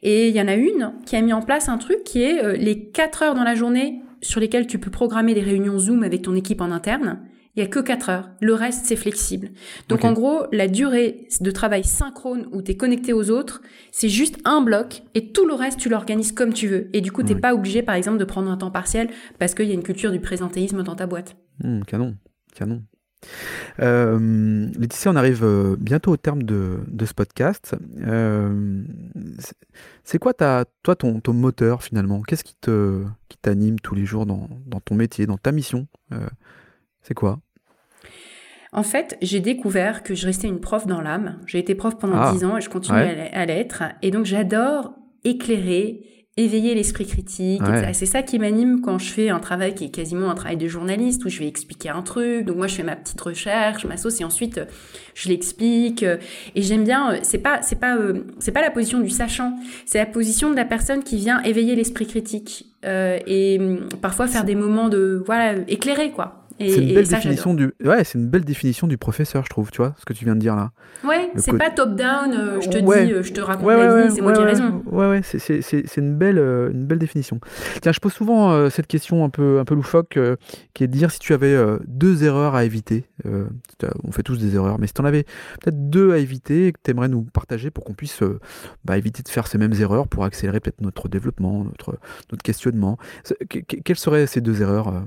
Et il y en a une qui a mis en place un truc qui est euh, les 4 heures dans la journée sur lesquelles tu peux programmer des réunions Zoom avec ton équipe en interne il y a que 4 heures. Le reste, c'est flexible. Donc en gros, la durée de travail synchrone où tu es connecté aux autres, c'est juste un bloc et tout le reste, tu l'organises comme tu veux. Et du coup, tu n'es pas obligé, par exemple, de prendre un temps partiel parce qu'il y a une culture du présentéisme dans ta boîte.
Mmh, canon, canon. Euh, Laetitia, on arrive euh, bientôt au terme de, ce podcast. Euh, c'est quoi ta, toi ton, ton moteur finalement? Qu'est-ce qui te qui t'anime tous les jours dans, dans, ton métier, dans ta mission? C'est quoi?
En fait, j'ai découvert que je restais une prof dans l'âme. J'ai été prof pendant ah. dix ans et je continue à l'être. Et donc, j'adore éclairer, éveiller l'esprit critique. C'est ça qui m'anime quand je fais un travail qui est quasiment un travail de journaliste où je vais expliquer un truc. Donc moi je fais ma petite recherche, je m'associe et ensuite je l'explique. Et j'aime bien. C'est pas c'est pas euh, c'est pas la position du sachant. C'est la position de la personne qui vient éveiller l'esprit critique euh, et hum, parfois faire des moments de voilà éclairer quoi.
C'est une belle définition du. Ouais, c'est une belle définition du professeur, je trouve. Tu vois ce que tu viens de dire là.
Ouais, c'est pas top down. Euh, je te dis, euh, je te raconte la vie, c'est moi qui ai raison.
Ouais, ouais, c'est une belle, euh, une belle définition. Tiens, je pose souvent cette question un peu, un peu loufoque, qui est de dire si tu avais deux erreurs à éviter. on fait tous des erreurs, mais si tu en avais peut-être deux à éviter et que tu aimerais nous partager pour qu'on puisse bah, éviter de faire ces mêmes erreurs pour accélérer peut-être notre développement, notre, notre questionnement. quelles seraient ces deux erreurs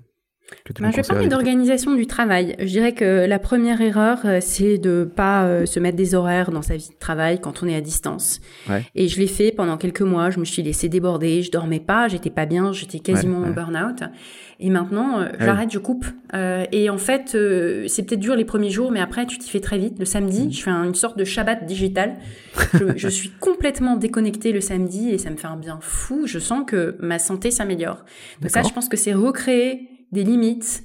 bah, je vais parler d'organisation du travail. Je dirais que la première erreur, euh, c'est de pas euh, se mettre des horaires dans sa vie de travail quand on est à distance. Ouais. Et je l'ai fait pendant quelques mois. Je me suis laissé déborder. Je dormais pas. J'étais pas bien. J'étais quasiment en burn-out. Et maintenant, euh, j'arrête, je coupe. et en fait, c'est peut-être dur les premiers jours, mais après, tu t'y fais très vite. Le samedi, mm. je fais une sorte de Shabbat digital. je, je suis complètement déconnectée le samedi et ça me fait un bien fou. Je sens que ma santé s'améliore. Donc ça, je pense que c'est recréer des limites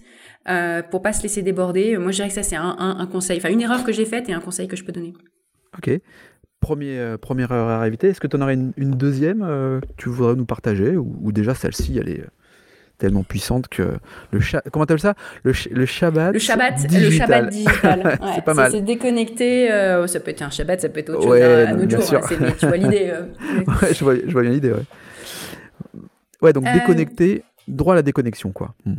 euh, pour pas se laisser déborder. Moi, je dirais que ça, c'est un, un, conseil, enfin une erreur que j'ai faite et un conseil que je peux donner.
Ok. Premier, euh, première erreur à éviter. Est-ce que tu en aurais une, deuxième euh, que tu voudrais nous partager ou, déjà celle-ci, elle est, tellement puissante que le chat, comment t'appelles ça? Le, le Shabbat.
Le Shabbat, digital. le Shabbat digital.
c'est pas mal.
C'est déconnecté. Euh, ça peut être un Shabbat, ça peut être autre chose ouais, un, autre jour. Hein, mais tu vois l'idée. Euh,
ouais, je vois, je vois bien l'idée. Ouais. ouais, donc déconnecté, droit à la déconnexion, quoi. Hmm.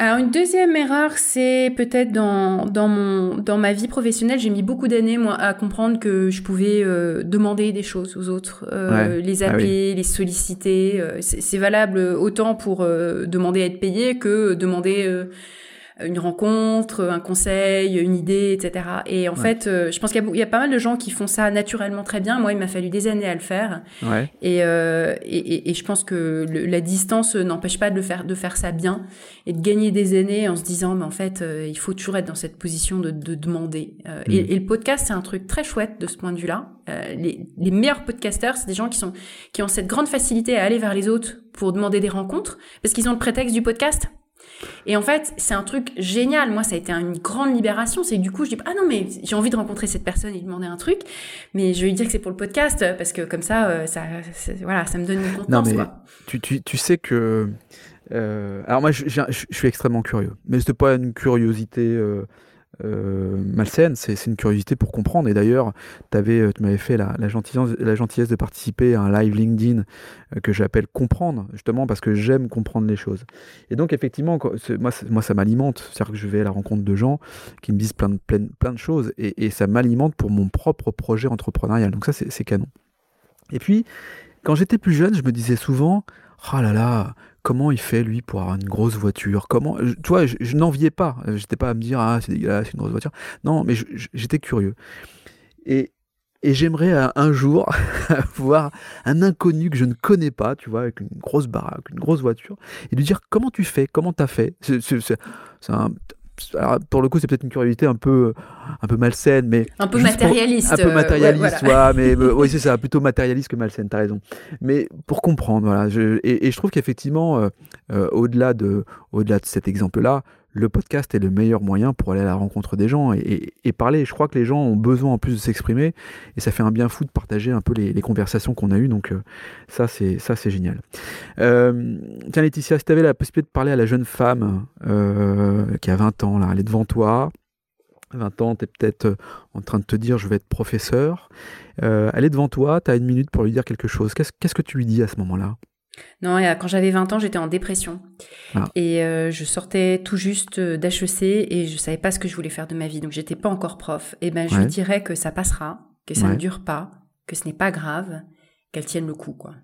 Alors une deuxième erreur, c'est peut-être dans, dans, mon, dans ma vie professionnelle, j'ai mis beaucoup d'années moi à comprendre que je pouvais euh, demander des choses aux autres, euh, les ah appeler, les solliciter. Euh, c'est valable autant pour demander à être payé que demander une rencontre, un conseil, une idée, etc. Et en fait, euh, je pense qu'il y, y, a pas mal de gens qui font ça naturellement très bien. Moi, il m'a fallu des années à le faire.
Ouais.
Et, euh, et, et, je pense que le, la distance n'empêche pas de le faire, de faire ça bien et de gagner des années en se disant, mais en fait, euh, il faut toujours être dans cette position de, de demander. Euh, et, mm. et, le podcast, c'est un truc très chouette de ce point de vue-là. les, les meilleurs podcasteurs, c'est des gens qui sont qui ont cette grande facilité à aller vers les autres pour demander des rencontres parce qu'ils ont le prétexte du podcast. Et en fait, c'est un truc génial. Moi, ça a été une grande libération. C'est du coup, je dis ah non mais j'ai envie de rencontrer cette personne et lui demander un truc, mais je vais lui dire que c'est pour le podcast parce que comme ça, euh, ça, voilà, ça me donne une. Non mais
Tu, tu, tu sais que euh, alors moi, je, je, suis extrêmement curieux, mais c'est pas une curiosité. Euh, euh, malsaine, c'est une curiosité pour comprendre. Et d'ailleurs, euh, tu m'avais fait la, gentillesse, de participer à un live LinkedIn euh, que j'appelle comprendre, justement parce que j'aime comprendre les choses. Et donc, effectivement, moi, moi ça m'alimente. C'est-à-dire que je vais à la rencontre de gens qui me disent plein de, plein, plein de choses et, et ça m'alimente pour mon propre projet entrepreneurial. Donc, ça, c'est canon. Et puis, quand j'étais plus jeune, je me disais souvent, oh là là, comment il fait lui pour avoir une grosse voiture? Comment Tu vois, je, n'enviais pas. J'étais pas à me dire ah c'est dégueulasse, une grosse voiture. Non, mais j'étais curieux. Et, et j'aimerais un jour voir un inconnu que je ne connais pas, tu vois, avec une grosse baraque, une grosse voiture, et lui dire comment tu fais, comment t'as fait? C'est un, alors, pour le coup, c'est peut-être une curiosité un peu, un peu malsaine, mais
un peu matérialiste.
un peu euh, matérialiste, ouais, mais euh, oui, c'est ça, plutôt matérialiste que malsaine. T'as raison. Mais pour comprendre, voilà, je, et, je trouve qu'effectivement, euh, au-delà de, au-delà de cet exemple-là, le podcast est le meilleur moyen pour aller à la rencontre des gens et, parler. Je crois que les gens ont besoin en plus de s'exprimer et ça fait un bien fou de partager un peu les, conversations qu'on a eues. Donc euh, ça, c'est génial. Euh, tiens Laetitia, si tu avais la possibilité de parler à la jeune femme euh, qui a 20 ans, là, elle est devant toi. 20 ans, tu es peut-être en train de te dire je vais être professeur. elle est devant toi, tu as une minute pour lui dire quelque chose. Qu'est-ce que tu lui dis à ce moment-là?
Non, quand j'avais 20 ans, j'étais en dépression. Ah. Et euh, je sortais tout juste d'HEC et je savais pas ce que je voulais faire de ma vie. Donc, j'étais pas encore prof. Et ben, je dirais que ça passera, que ça ne dure pas, que ce n'est pas grave, qu'elle tienne le coup, quoi.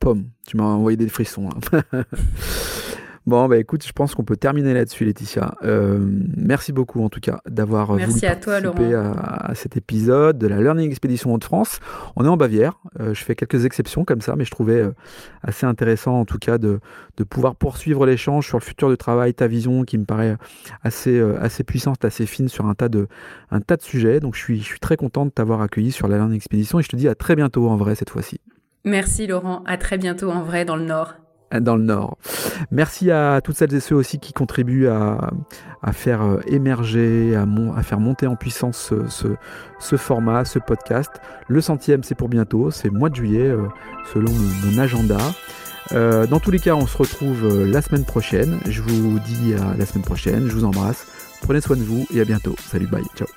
Pomme, tu m'as envoyé des frissons. Bon, bah écoute, je pense qu'on peut terminer là-dessus, Laetitia. Euh, merci beaucoup, en tout cas, d'avoir voulu à participer à, cet épisode de la Learning Expedition de France. On est en Bavière. Euh, je fais quelques exceptions comme ça, mais je trouvais euh, assez intéressant, en tout cas, de, de pouvoir poursuivre l'échange sur le futur du travail, ta vision qui me paraît assez, assez puissante, assez fine sur un tas de, un tas de sujets. Donc, je suis, je suis très content de t'avoir accueilli sur la Learning Expedition et je te dis à très bientôt en vrai cette fois-ci.
Merci Laurent, à très bientôt en vrai dans le Nord
dans le Nord. Merci à toutes celles et ceux aussi qui contribuent à, faire euh, émerger, à, à, faire monter en puissance ce, format, ce podcast. Le centième, c'est pour bientôt, c'est mois de juillet, euh, selon mon, agenda. Euh, dans tous les cas, on se retrouve la semaine prochaine. Je vous dis à la semaine prochaine, je vous embrasse, prenez soin de vous et à bientôt. Salut, bye, ciao.